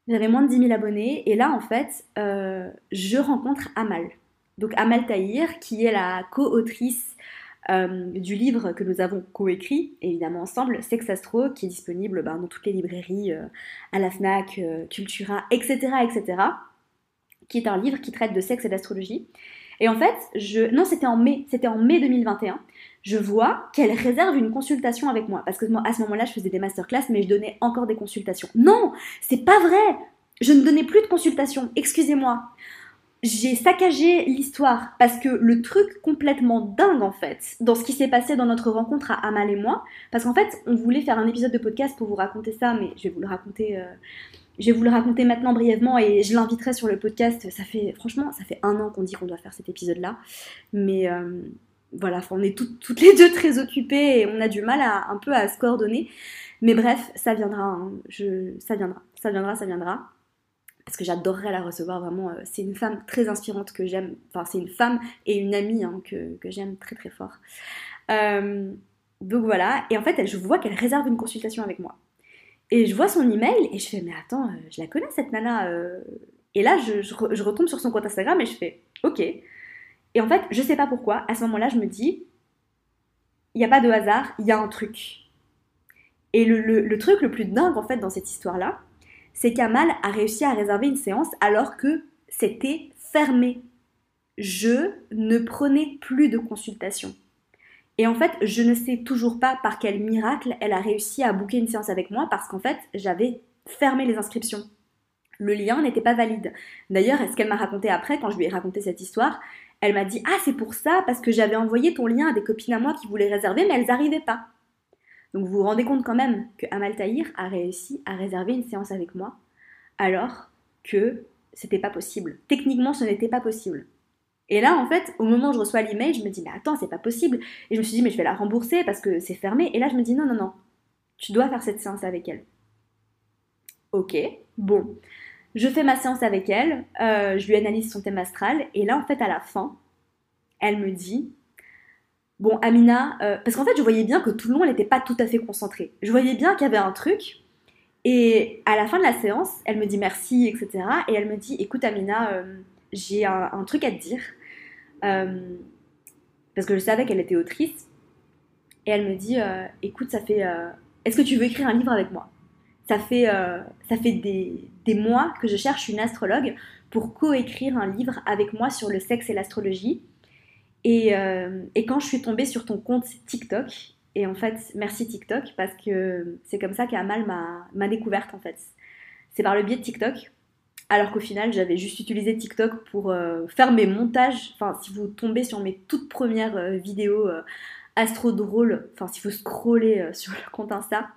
J'avais moins de 10 000 abonnés et là en fait, euh, je rencontre Amal. Donc Amal Tahir, qui est la co-autrice euh, du livre que nous avons coécrit, évidemment ensemble, Sex Astro, qui est disponible ben, dans toutes les librairies, euh, à la FNAC, Cultura, etc., etc., qui est un livre qui traite de sexe et d'astrologie. Et en fait, non, c'était en mai, c'était en mai 2021 je vois qu'elle réserve une consultation avec moi. Parce que à ce moment-là, je faisais des masterclass, mais je donnais encore des consultations. Non, c'est pas vrai. Je ne donnais plus de consultations. Excusez-moi. J'ai saccagé l'histoire parce que le truc complètement dingue en fait dans ce qui s'est passé dans notre rencontre à Amal et moi, parce qu'en fait on voulait faire un épisode de podcast pour vous raconter ça, mais je vais vous le raconter, euh, je vais vous le raconter maintenant brièvement et je l'inviterai sur le podcast. Ça fait franchement ça fait un an qu'on dit qu'on doit faire cet épisode là, mais euh, voilà, on est toutes, les deux très occupées et on a du mal à, un peu à se coordonner. Mais bref, ça viendra, hein. ça viendra, ça viendra, ça viendra. Parce que j'adorerais la recevoir vraiment. Euh, c'est une femme très inspirante que j'aime. Enfin, c'est une femme et une amie hein, que, j'aime très très fort. Euh, donc voilà. Et en fait, je vois qu'elle réserve une consultation avec moi. Et je vois son email et je fais, mais attends, euh, je la connais cette nana. Et là, je, je retombe sur son compte Instagram et je fais, ok. Et en fait, je sais pas pourquoi, à ce moment-là, je me dis, il n'y a pas de hasard, il y a un truc. Et le, truc le plus dingue, en fait, dans cette histoire-là, c'est qu'Amal a réussi à réserver une séance alors que c'était fermé. Je ne prenais plus de consultation. Et en fait, je ne sais toujours pas par quel miracle elle a réussi à booker une séance avec moi parce qu'en fait, j'avais fermé les inscriptions. Le lien n'était pas valide. D'ailleurs, ce qu'elle m'a raconté après, quand je lui ai raconté cette histoire, elle m'a dit Ah, c'est pour ça, parce que j'avais envoyé ton lien à des copines à moi qui voulaient réserver, mais elles n'arrivaient pas. Donc vous vous rendez compte quand même que Amal Tahir a réussi à réserver une séance avec moi, alors que c'était pas possible. Techniquement, ce n'était pas possible. Et là, en fait, au moment où je reçois l'email, je me dis, mais attends, c'est pas possible. Et je me suis dit, mais je vais la rembourser parce que c'est fermé. Et là, je me dis, non, non, non, tu dois faire cette séance avec elle. Ok, bon. Je fais ma séance avec elle, euh, je lui analyse son thème astral, et là, en fait, à la fin, elle me dit Bon, Amina, euh, parce qu'en fait, je voyais bien que tout le monde n'était pas tout à fait concentré. Je voyais bien qu'il y avait un truc, et à la fin de la séance, elle me dit merci, etc. Et elle me dit Écoute, Amina, euh, j'ai un, truc à te dire. parce que je savais qu'elle était autrice. Et elle me dit Écoute, ça fait. Est-ce que tu veux écrire un livre avec moi? Ça fait, euh, ça fait des, des, mois que je cherche une astrologue pour coécrire un livre avec moi sur le sexe et l'astrologie. Et, euh, et, quand je suis tombée sur ton compte TikTok, et en fait, merci TikTok, parce que c'est comme ça qu'Amal m'a découverte en fait. C'est par le biais de TikTok, alors qu'au final, j'avais juste utilisé TikTok pour euh, faire mes montages. Enfin, si vous tombez sur mes toutes premières vidéos astro drôles, enfin, si vous scrollez sur le compte Insta,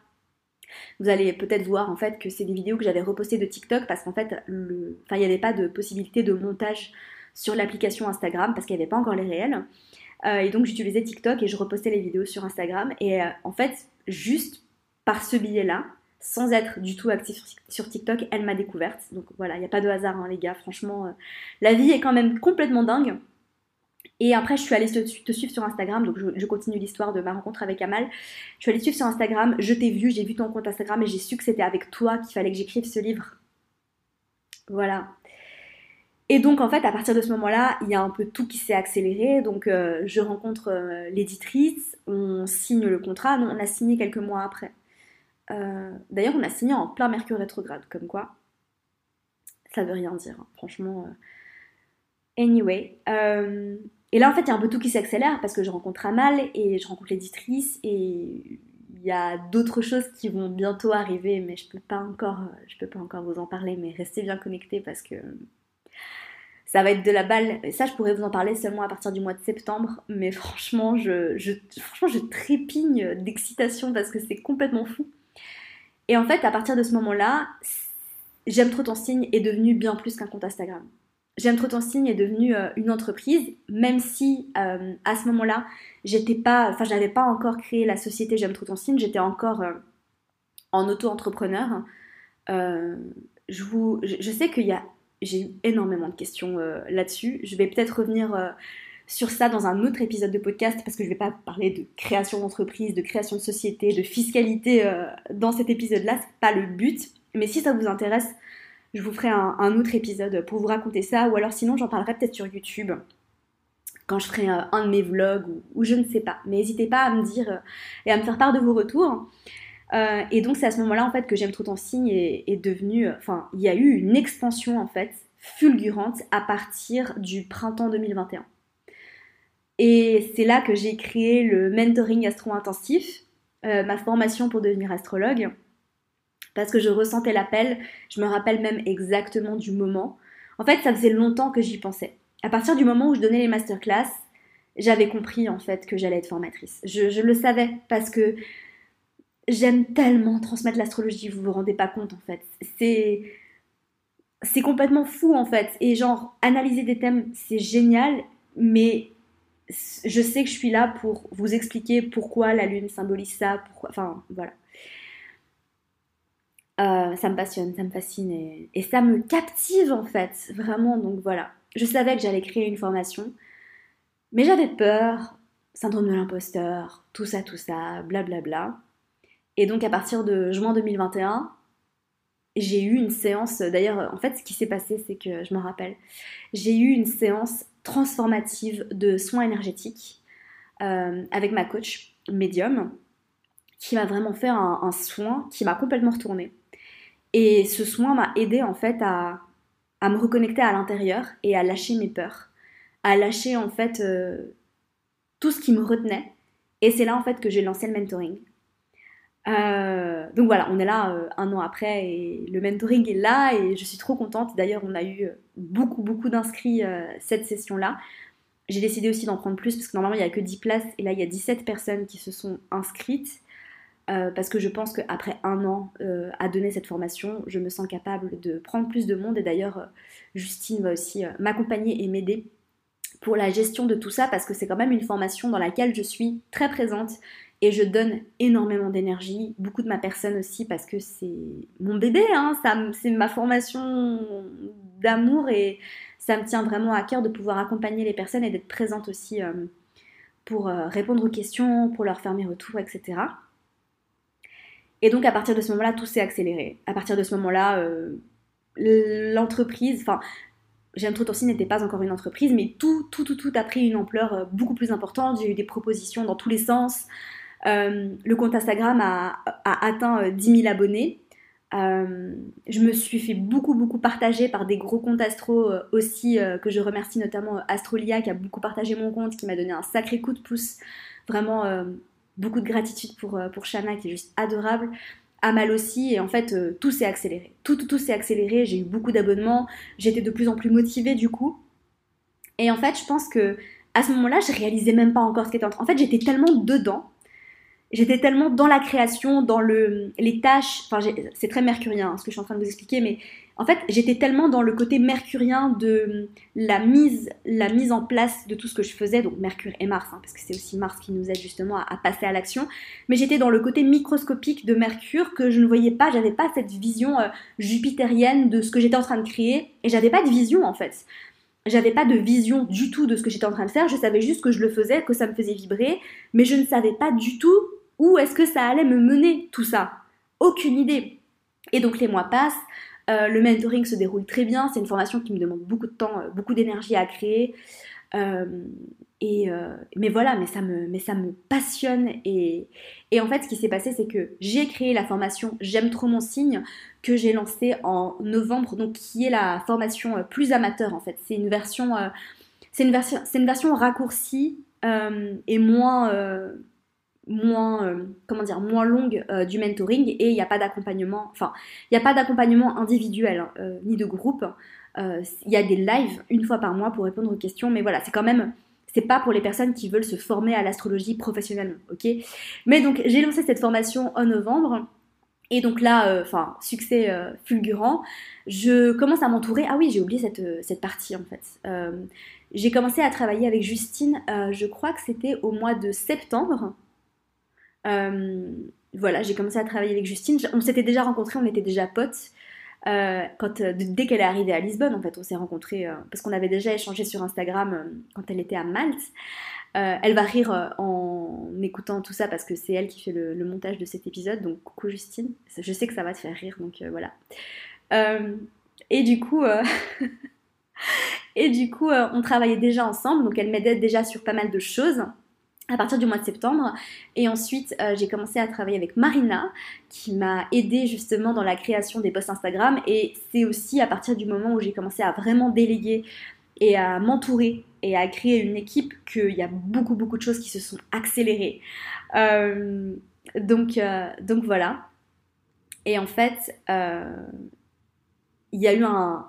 vous allez peut-être voir en fait que c'est des vidéos que j'avais repostées de TikTok parce qu'en fait, le... enfin, il n'y avait pas de possibilité de montage sur l'application Instagram parce qu'il n'y avait pas encore les réels. Euh, et donc j'utilisais TikTok et je repostais les vidéos sur Instagram. Et euh, en fait, juste par ce biais-là, sans être du tout actif sur TikTok, elle m'a découverte. Donc voilà, il n'y a pas de hasard, hein, les gars. Franchement, euh, la vie est quand même complètement dingue. Et après, je suis allée te, suivre sur Instagram, donc je, continue l'histoire de ma rencontre avec Amal. Je suis allée te suivre sur Instagram, je t'ai vu, j'ai vu ton compte Instagram et j'ai su que c'était avec toi qu'il fallait que j'écrive ce livre. Voilà. Et donc, en fait, à partir de ce moment-là, il y a un peu tout qui s'est accéléré. Donc, euh, je rencontre euh, l'éditrice, on signe le contrat. Non, on a signé quelques mois après. Euh, d'ailleurs, on a signé en plein Mercure rétrograde, comme quoi. Ça veut rien dire, hein. franchement. Anyway. Et là, en fait, il y a un peu tout qui s'accélère parce que je rencontre Amal et je rencontre l'éditrice et il y a d'autres choses qui vont bientôt arriver, mais je peux pas encore, je peux pas encore vous en parler, mais restez bien connectés parce que ça va être de la balle. Ça, je pourrais vous en parler seulement à partir du mois de septembre, mais [LAUGHS] franchement, franchement, je trépigne d'excitation parce que c'est complètement fou. Et en fait, à partir de ce moment-là, J'aime trop ton signe est devenu bien plus qu'un compte Instagram. J'aime trop ton signe est devenu euh, une entreprise, même si euh, à ce moment-là, j'étais pas, enfin, j'avais pas encore créé la société J'aime trop ton signe, j'étais encore euh, en auto-entrepreneur. je, vous, je, sais qu'il y a, j'ai énormément de questions là-dessus. Je vais peut-être revenir sur ça dans un autre épisode de podcast parce que je vais pas parler de création d'entreprise, de création de société, de fiscalité dans cet épisode-là, c'est pas le but. Mais si ça vous intéresse, je vous ferai un, autre épisode pour vous raconter ça, ou alors sinon j'en parlerai peut-être sur YouTube quand je ferai un, de mes vlogs ou, je ne sais pas. Mais n'hésitez pas à me dire euh, et à me faire part de vos retours. Euh, et donc c'est à ce moment-là en fait que J'aime trop ton signe est, devenu, euh, enfin il y a eu une expansion en fait fulgurante à partir du printemps 2021. Et c'est là que j'ai créé le mentoring astro-intensif, ma formation pour devenir astrologue parce que je ressentais l'appel, je me rappelle même exactement du moment. En fait, ça faisait longtemps que j'y pensais. À partir du moment où je donnais les masterclass, j'avais compris en fait que j'allais être formatrice. Je, le savais parce que j'aime tellement transmettre l'astrologie, vous vous rendez pas compte en fait. C'est c'est complètement fou en fait. Et genre, analyser des thèmes, c'est génial, mais je sais que je suis là pour vous expliquer pourquoi la lune symbolise ça, enfin voilà. Euh, ça me passionne, ça me fascine et, ça me captive en fait, vraiment. Donc voilà, je savais que j'allais créer une formation, mais j'avais peur, syndrome de l'imposteur, tout ça, tout ça, blablabla. Bla bla. Et donc à partir de juin 2021, j'ai eu une séance, d'ailleurs en fait ce qui s'est passé c'est que je me rappelle, j'ai eu une séance transformative de soins énergétiques euh, avec ma coach médium qui m'a vraiment fait un soin qui m'a complètement retourné. Et ce soin m'a aidé en fait à, me reconnecter à l'intérieur et à lâcher mes peurs, à lâcher en fait euh, tout ce qui me retenait. Et c'est là en fait que j'ai lancé le mentoring. Euh, donc voilà, on est là euh, un an après et le mentoring est là et je suis trop contente. D'ailleurs, on a eu beaucoup beaucoup d'inscrits cette session-là. J'ai décidé aussi d'en prendre plus parce que normalement il n'y a que 10 places et là il y a 17 personnes qui se sont inscrites. Euh, parce que je pense qu'après un an euh, à donner cette formation, je me sens capable de prendre plus de monde. Et d'ailleurs, euh, Justine va aussi m'accompagner et m'aider pour la gestion de tout ça, parce que c'est quand même une formation dans laquelle je suis très présente et je donne énormément d'énergie, beaucoup de ma personne aussi, parce que c'est mon bébé, hein, c'est ma formation d'amour et ça me tient vraiment à cœur de pouvoir accompagner les personnes et d'être présente aussi pour répondre aux questions, pour leur faire mes retours, etc. Et donc à partir de ce moment-là, tout s'est accéléré. À partir de ce moment-là, euh, l'entreprise, enfin, J'aime trop aussi n'était pas encore une entreprise, mais tout, tout, tout, tout a pris une ampleur euh, beaucoup plus importante. J'ai eu des propositions dans tous les sens. Euh, le compte Instagram a, atteint 10 000 abonnés. je me suis fait beaucoup, beaucoup partager par des gros comptes astro aussi, que je remercie notamment Astrolia qui a beaucoup partagé mon compte, qui m'a donné un sacré coup de pouce. Vraiment, beaucoup de gratitude pour, euh, pour Shana qui est juste adorable. Amal aussi, et en fait, euh, tout s'est accéléré. Tout, tout, tout s'est accéléré. J'ai eu beaucoup d'abonnements. J'étais de plus en plus motivée du coup. Et en fait, je pense que à ce moment-là, je réalisais même pas encore ce qui était en train. En fait, j'étais tellement dedans. J'étais tellement dans la création, dans le, les tâches. Enfin, c'est très mercurien hein, ce que je suis en train de vous expliquer, mais en fait, j'étais tellement dans le côté mercurien de la mise, la mise en place de tout ce que je faisais, donc Mercure et Mars, hein, parce que c'est aussi Mars qui nous aide justement à, passer à l'action. Mais j'étais dans le côté microscopique de Mercure que je ne voyais pas, j'avais pas cette vision euh, jupitérienne de ce que j'étais en train de créer, et j'avais pas de vision en fait. J'avais pas de vision du tout de ce que j'étais en train de faire, je savais juste que je le faisais, que ça me faisait vibrer, mais je ne savais pas du tout où est-ce que ça allait me mener tout ça. Aucune idée. Et donc les mois passent, euh, le mentoring se déroule très bien. C'est une formation qui me demande beaucoup de temps, euh, beaucoup d'énergie à créer. Euh, et, mais voilà, mais ça me, passionne. Et, et en fait, ce qui s'est passé, c'est que j'ai créé la formation J'aime trop mon signe que j'ai lancée en novembre, donc qui est la formation plus amateur en fait. C'est une version, c'est une version, c'est une version raccourcie et moins moins euh, comment dire moins longue euh, du mentoring et il n'y a pas d'accompagnement enfin il n'y a pas d'accompagnement individuel hein, euh, ni de groupe il y a des lives une fois par mois pour répondre aux questions mais voilà c'est quand même c'est pas pour les personnes qui veulent se former à l'astrologie professionnellement ok? Mais donc j'ai lancé cette formation en novembre Et donc là, enfin, succès fulgurant, je commence à m'entourer. Ah oui, j'ai oublié cette, cette, partie en fait. j'ai commencé à travailler avec Justine, je crois que c'était au mois de septembre. Voilà, j'ai commencé à travailler avec Justine. On s'était déjà rencontrés, on était déjà potes. Euh, quand, euh, dès qu'elle est arrivée à Lisbonne, en fait, on s'est rencontrés euh, parce qu'on avait déjà échangé sur Instagram quand elle était à Malte. elle va rire en écoutant tout ça parce que c'est elle qui fait le, montage de cet épisode. Donc, coucou Justine. Je sais que ça va te faire rire, donc voilà. et du coup, [LAUGHS] et du coup, on travaillait déjà ensemble. Donc, elle m'aidait déjà sur pas mal de choses à partir du mois de septembre. Et ensuite, euh, j'ai commencé à travailler avec Marina, qui m'a aidé justement dans la création des posts Instagram. Et c'est aussi à partir du moment où j'ai commencé à vraiment déléguer et à m'entourer et à créer une équipe qu'il y a beaucoup, beaucoup de choses qui se sont accélérées. Euh, donc, euh, donc voilà. Et en fait, il y a eu un,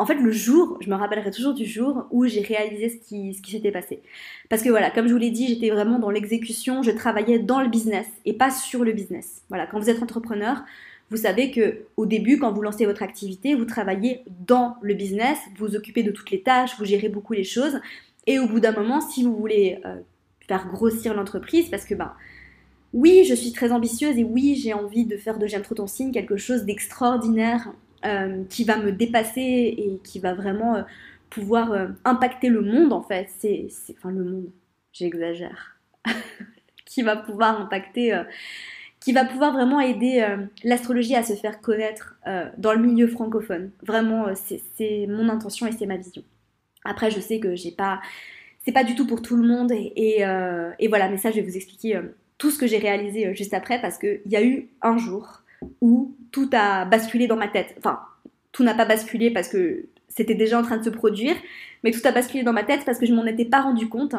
en fait, le jour, je me rappellerai toujours du jour où j'ai réalisé ce qui, s'était passé. Parce que voilà, comme je vous l'ai dit, j'étais vraiment dans l'exécution, je travaillais dans le business et pas sur le business. Voilà, quand vous êtes entrepreneur, vous savez que au début, quand vous lancez votre activité, vous travaillez dans le business, vous vous occupez de toutes les tâches, vous gérez beaucoup les choses. Et au bout d'un moment, si vous voulez euh, faire grossir l'entreprise, parce que ben, oui, je suis très ambitieuse et oui, j'ai envie de faire de J'aime trop ton signe quelque chose d'extraordinaire euh, qui va me dépasser et qui va vraiment euh, pouvoir euh, impacter le monde en fait. C'est, enfin le monde, j'exagère. [LAUGHS] qui va pouvoir impacter, qui va pouvoir vraiment aider l'astrologie à se faire connaître dans le milieu francophone. Vraiment, c'est, mon intention et c'est ma vision. Après, je sais que j'ai pas, c'est pas du tout pour tout le monde et, et, voilà. Mais ça, je vais vous expliquer tout ce que j'ai réalisé juste après parce qu'il y a eu un jour où tout a basculé dans ma tête. Enfin, tout n'a pas basculé parce que c'était déjà en train de se produire, mais tout a basculé dans ma tête parce que je m'en étais pas rendu compte.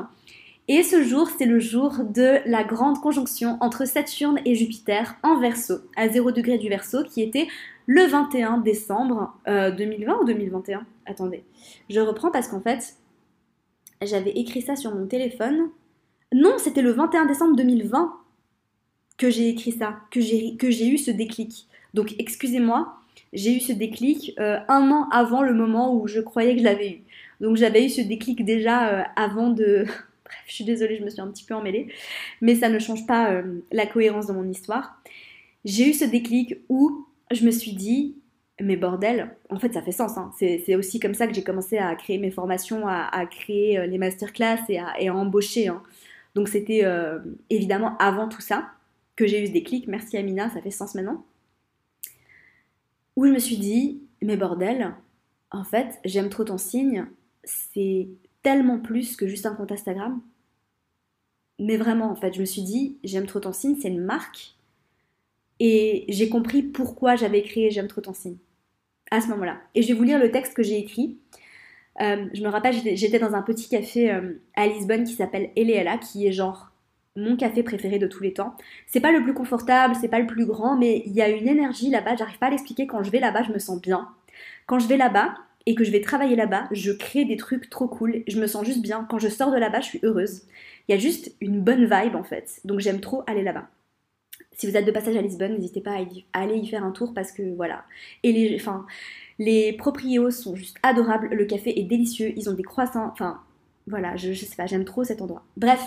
Et ce jour, c'est le jour de la grande conjonction entre Saturne et Jupiter en Verseau, à 0 degré du Verseau, qui était le 21 décembre 2020 euh, ou 2021 Attendez, je reprends parce qu'en fait, j'avais écrit ça sur mon téléphone. Non, c'était le 21 décembre 2020 que j'ai écrit ça, que j'ai eu ce déclic. Donc excusez-moi, j'ai eu ce déclic euh, un an avant le moment où je croyais que je l'avais eu. Donc j'avais eu ce déclic déjà euh, avant de... [LAUGHS] Bref, je suis désolée, je me suis un petit peu emmêlée, mais ça ne change pas euh, la cohérence de mon histoire. J'ai eu ce déclic où je me suis dit, mais bordel, en fait ça fait sens, hein. c'est aussi comme ça que j'ai commencé à créer mes formations, à, créer les masterclass et à, et à embaucher. Hein. Donc c'était évidemment avant tout ça que j'ai eu ce déclic. Merci Amina, ça fait sens maintenant. Où je me suis dit, mais bordel, en fait, j'aime trop ton signe, c'est tellement plus que juste un compte Instagram. Mais vraiment, en fait, je me suis dit, j'aime trop ton signe, c'est une marque. Et j'ai compris pourquoi j'avais créé J'aime trop ton signe à ce moment-là. Et je vais vous lire le texte que j'ai écrit. Euh, je me rappelle, j'étais dans un petit café euh, à Lisbonne qui s'appelle Eleella, qui est genre mon café préféré de tous les temps. C'est pas le plus confortable, c'est pas le plus grand, mais il y a une énergie là-bas, j'arrive pas à l'expliquer. Quand je vais là-bas, je me sens bien. Quand je vais là-bas et que je vais travailler là-bas, je crée des trucs trop cool, je me sens juste bien. Quand je sors de là-bas, je suis heureuse. Il y a juste une bonne vibe en fait, donc j'aime trop aller là-bas. Si vous êtes de passage à Lisbonne, n'hésitez pas à, aller y faire un tour parce que voilà. Et les, enfin, les proprios sont juste adorables, le café est délicieux, ils ont des croissants, enfin voilà, je, je sais pas, j'aime trop cet endroit. Bref,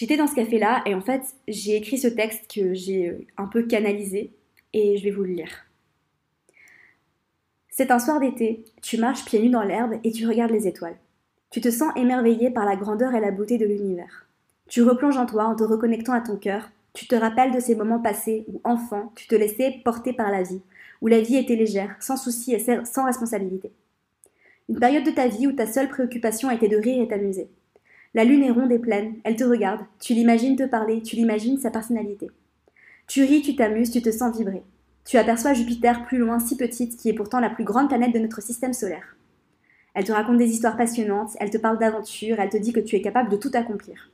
J'étais dans ce café-là et en fait, j'ai écrit ce texte que j'ai euh, un peu canalisé et je vais vous le lire. C'est un soir d'été, tu marches pieds nus dans l'herbe et tu regardes les étoiles. Tu te sens émerveillé par la grandeur et la beauté de l'univers. Tu replonges en toi en te reconnectant à ton cœur. Tu te rappelles de ces moments passés où, enfant, tu te laissais porter par la vie, où la vie était légère, sans souci et sans responsabilité. Une période de ta vie où ta seule préoccupation était de rire et t'amuser. La lune est ronde et pleine, elle te regarde, tu l'imagines te parler, tu l'imagines sa personnalité. Tu ris, tu t'amuses, tu te sens vibrer. Tu aperçois Jupiter plus loin, si petite, qui est pourtant la plus grande planète de notre système solaire. Elle te raconte des histoires passionnantes, elle te parle d'aventure, elle te dit que tu es capable de tout accomplir.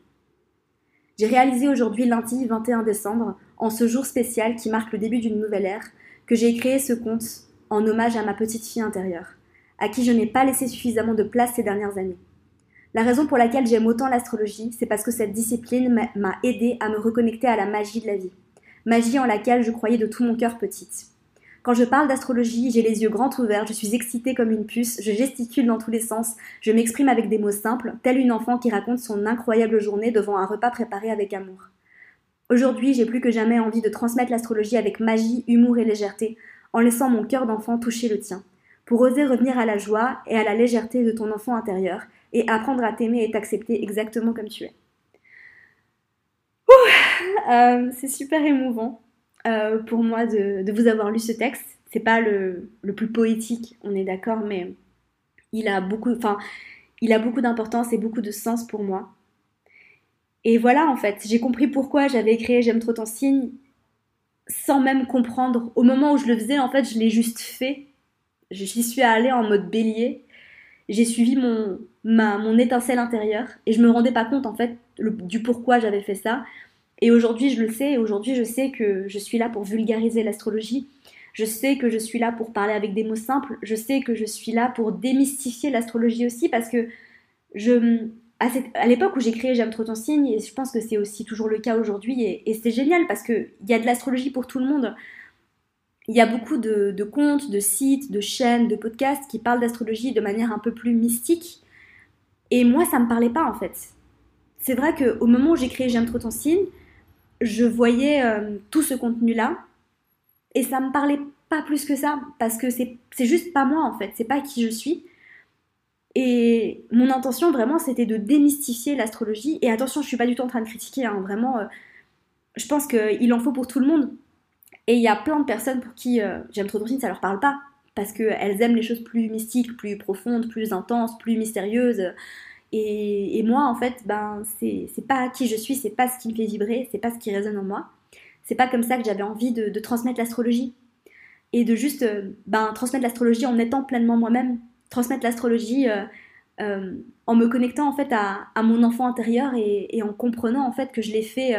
J'ai réalisé aujourd'hui lundi 21 décembre, en ce jour spécial qui marque le début d'une nouvelle ère, que j'ai créé ce conte en hommage à ma petite fille intérieure, à qui je n'ai pas laissé suffisamment de place ces dernières années. La raison pour laquelle j'aime autant l'astrologie, c'est parce que cette discipline m'a aidé à me reconnecter à la magie de la vie, magie en laquelle je croyais de tout mon cœur petite. Quand je parle d'astrologie, j'ai les yeux grands ouverts, je suis excitée comme une puce, je gesticule dans tous les sens, je m'exprime avec des mots simples, telle une enfant qui raconte son incroyable journée devant un repas préparé avec amour. Aujourd'hui, j'ai plus que jamais envie de transmettre l'astrologie avec magie, humour et légèreté, en laissant mon cœur d'enfant toucher le tien, pour oser revenir à la joie et à la légèreté de ton enfant intérieur, et apprendre à t'aimer et t'accepter exactement comme tu es. Euh, c'est super émouvant euh, pour moi de, vous avoir lu ce texte. C'est pas le, le, plus poétique, on est d'accord, mais il a beaucoup, enfin, il a beaucoup d'importance et beaucoup de sens pour moi. Et voilà, en fait, j'ai compris pourquoi j'avais créé J'aime trop ton signe sans même comprendre. Au moment où je le faisais, en fait, je l'ai juste fait. J'y suis allée en mode bélier. J'ai suivi mon, mon étincelle intérieure et je me rendais pas compte, en fait, du pourquoi j'avais fait ça. Et aujourd'hui, je le sais. Aujourd'hui, je sais que je suis là pour vulgariser l'astrologie. Je sais que je suis là pour parler avec des mots simples. Je sais que je suis là pour démystifier l'astrologie aussi parce que je, à, l'époque où j'ai créé J'aime trop ton signe, et je pense que c'est aussi toujours le cas aujourd'hui, et, c'est génial parce qu'il y a de l'astrologie pour tout le monde. Il y a beaucoup de, de, comptes, de sites, de chaînes, de podcasts qui parlent d'astrologie de manière un peu plus mystique. Et moi, ça me parlait pas en fait. C'est vrai qu'au moment où j'ai créé J'aime trop ton signe, je voyais euh, tout ce contenu-là, et ça me parlait pas plus que ça, parce que c'est juste pas moi en fait, c'est pas qui je suis. Et mon intention vraiment c'était de démystifier l'astrologie. Et attention, je suis pas du tout en train de critiquer, hein, vraiment, euh, je pense qu'il en faut pour tout le monde. Et il y a plein de personnes pour qui euh, j'aime trop signe, ça leur parle pas. Parce qu'elles aiment les choses plus mystiques, plus profondes, plus intenses, plus mystérieuses. Et, moi, en fait, ben, c'est pas qui je suis, c'est pas ce qui me fait vibrer, c'est pas ce qui résonne en moi. C'est pas comme ça que j'avais envie de, transmettre l'astrologie. Et de juste euh, ben, transmettre l'astrologie en étant pleinement moi-même, transmettre l'astrologie euh, euh, en me connectant en fait à, mon enfant intérieur et, en comprenant en fait que je l'ai fait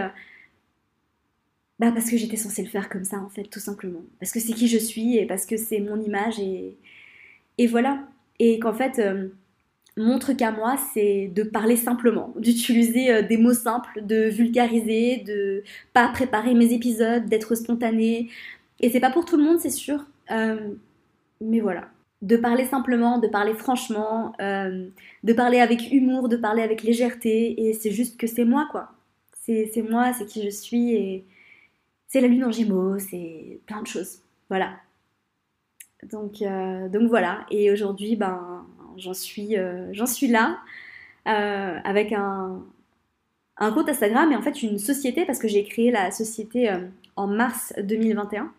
bah parce que j'étais censée le faire comme ça en fait tout simplement. Parce que c'est qui je suis et parce que c'est mon image et, et voilà. Et qu'en fait mon truc à moi c'est de parler simplement d'utiliser des mots simples de vulgariser de pas préparer mes épisodes d'être spontané. Et c'est pas pour tout le monde c'est sûr. Mais voilà. De parler simplement, de parler franchement, euh, de parler avec humour, de parler avec légèreté, et c'est juste que c'est moi, quoi. C'est moi, c'est qui je suis, et c'est la lune en gémeaux, c'est plein de choses. Voilà. Donc, euh, voilà, et aujourd'hui, ben, j'en suis, euh, j'en suis là, avec un, compte Instagram, et en fait une société, parce que j'ai créé la société en mars 2021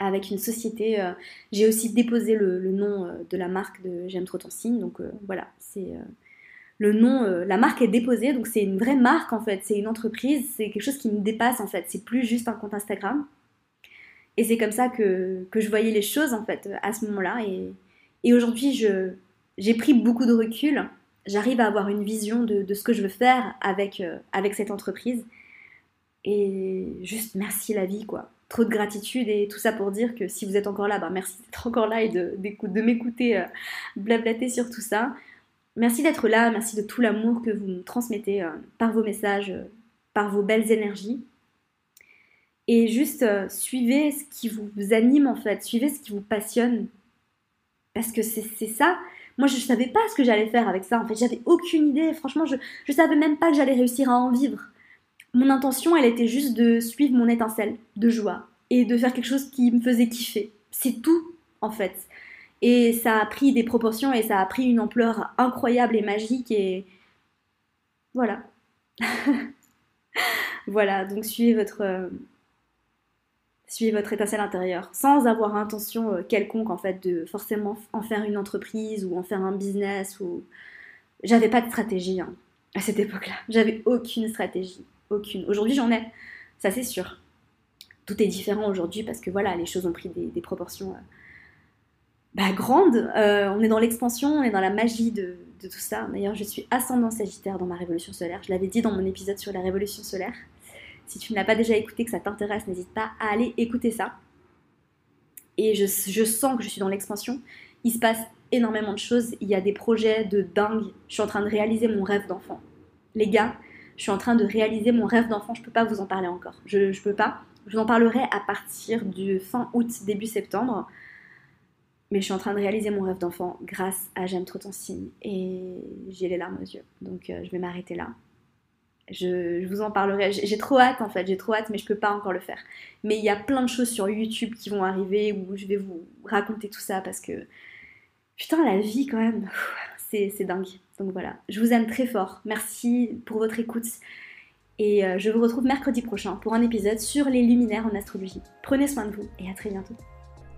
avec une société. Euh, j'ai aussi déposé le, nom euh, de la marque de J'aime trop ton signe. Donc euh, voilà, c'est le nom, la marque est déposée. Donc c'est une vraie marque en fait. C'est une entreprise. C'est quelque chose qui me dépasse en fait. C'est plus juste un compte Instagram. Et c'est comme ça que, que, je voyais les choses en fait à ce moment-là. Et, et aujourd'hui, j'ai pris beaucoup de recul. J'arrive à avoir une vision de, de, ce que je veux faire avec, avec cette entreprise. Et juste merci la vie quoi trop de gratitude et tout ça pour dire que si vous êtes encore là, bah merci d'être encore là et de, de m'écouter euh, blablater sur tout ça. Merci d'être là, merci de tout l'amour que vous me transmettez euh, par vos messages, euh, par vos belles énergies. Et juste suivez ce qui vous anime en fait, suivez ce qui vous passionne. Parce que c'est ça. Moi, je ne savais pas ce que j'allais faire avec ça. En fait, j'avais aucune idée. Franchement, je ne savais même pas que j'allais réussir à en vivre. Mon intention, elle était juste de suivre mon étincelle de joie et de faire quelque chose qui me faisait kiffer. C'est tout, en fait. Et ça a pris des proportions et ça a pris une ampleur incroyable et magique et voilà. [LAUGHS] voilà, donc suivez votre euh, suivez votre étincelle intérieure sans avoir intention euh, quelconque en fait de forcément en faire une entreprise ou en faire un business ou j'avais pas de stratégie hein, à cette époque-là. J'avais aucune stratégie. Aucune. Aujourd'hui, j'en ai, ça c'est sûr. Tout est différent aujourd'hui parce que voilà, les choses ont pris des, proportions euh, bah, grandes. Euh, on est dans l'expansion, on est dans la magie de, tout ça. D'ailleurs, je suis ascendant Sagittaire dans ma révolution solaire. Je l'avais dit dans mon épisode sur la révolution solaire. Si tu ne l'as pas déjà écouté, que ça t'intéresse, n'hésite pas à aller écouter ça. Et je, je sens que je suis dans l'expansion. Il se passe énormément de choses. Il y a des projets de dingue. Je suis en train de réaliser mon rêve d'enfant. Les gars, Je suis en train de réaliser mon rêve d'enfant, je peux pas vous en parler encore. Je, je peux pas. Je vous en parlerai à partir du fin août, début septembre. Mais je suis en train de réaliser mon rêve d'enfant grâce à J'aime trop ton signe. Et j'ai les larmes aux yeux. Donc euh, je vais m'arrêter là. Je, vous en parlerai. J'ai trop hâte en fait, j'ai trop hâte, mais je peux pas encore le faire. Mais il y a plein de choses sur YouTube qui vont arriver où je vais vous raconter tout ça parce que putain, la vie quand même, c'est dingue. Donc voilà, je vous aime très fort. Merci pour votre écoute. Et euh, je vous retrouve mercredi prochain pour un épisode sur les luminaires en astrologie. Prenez soin de vous et à très bientôt.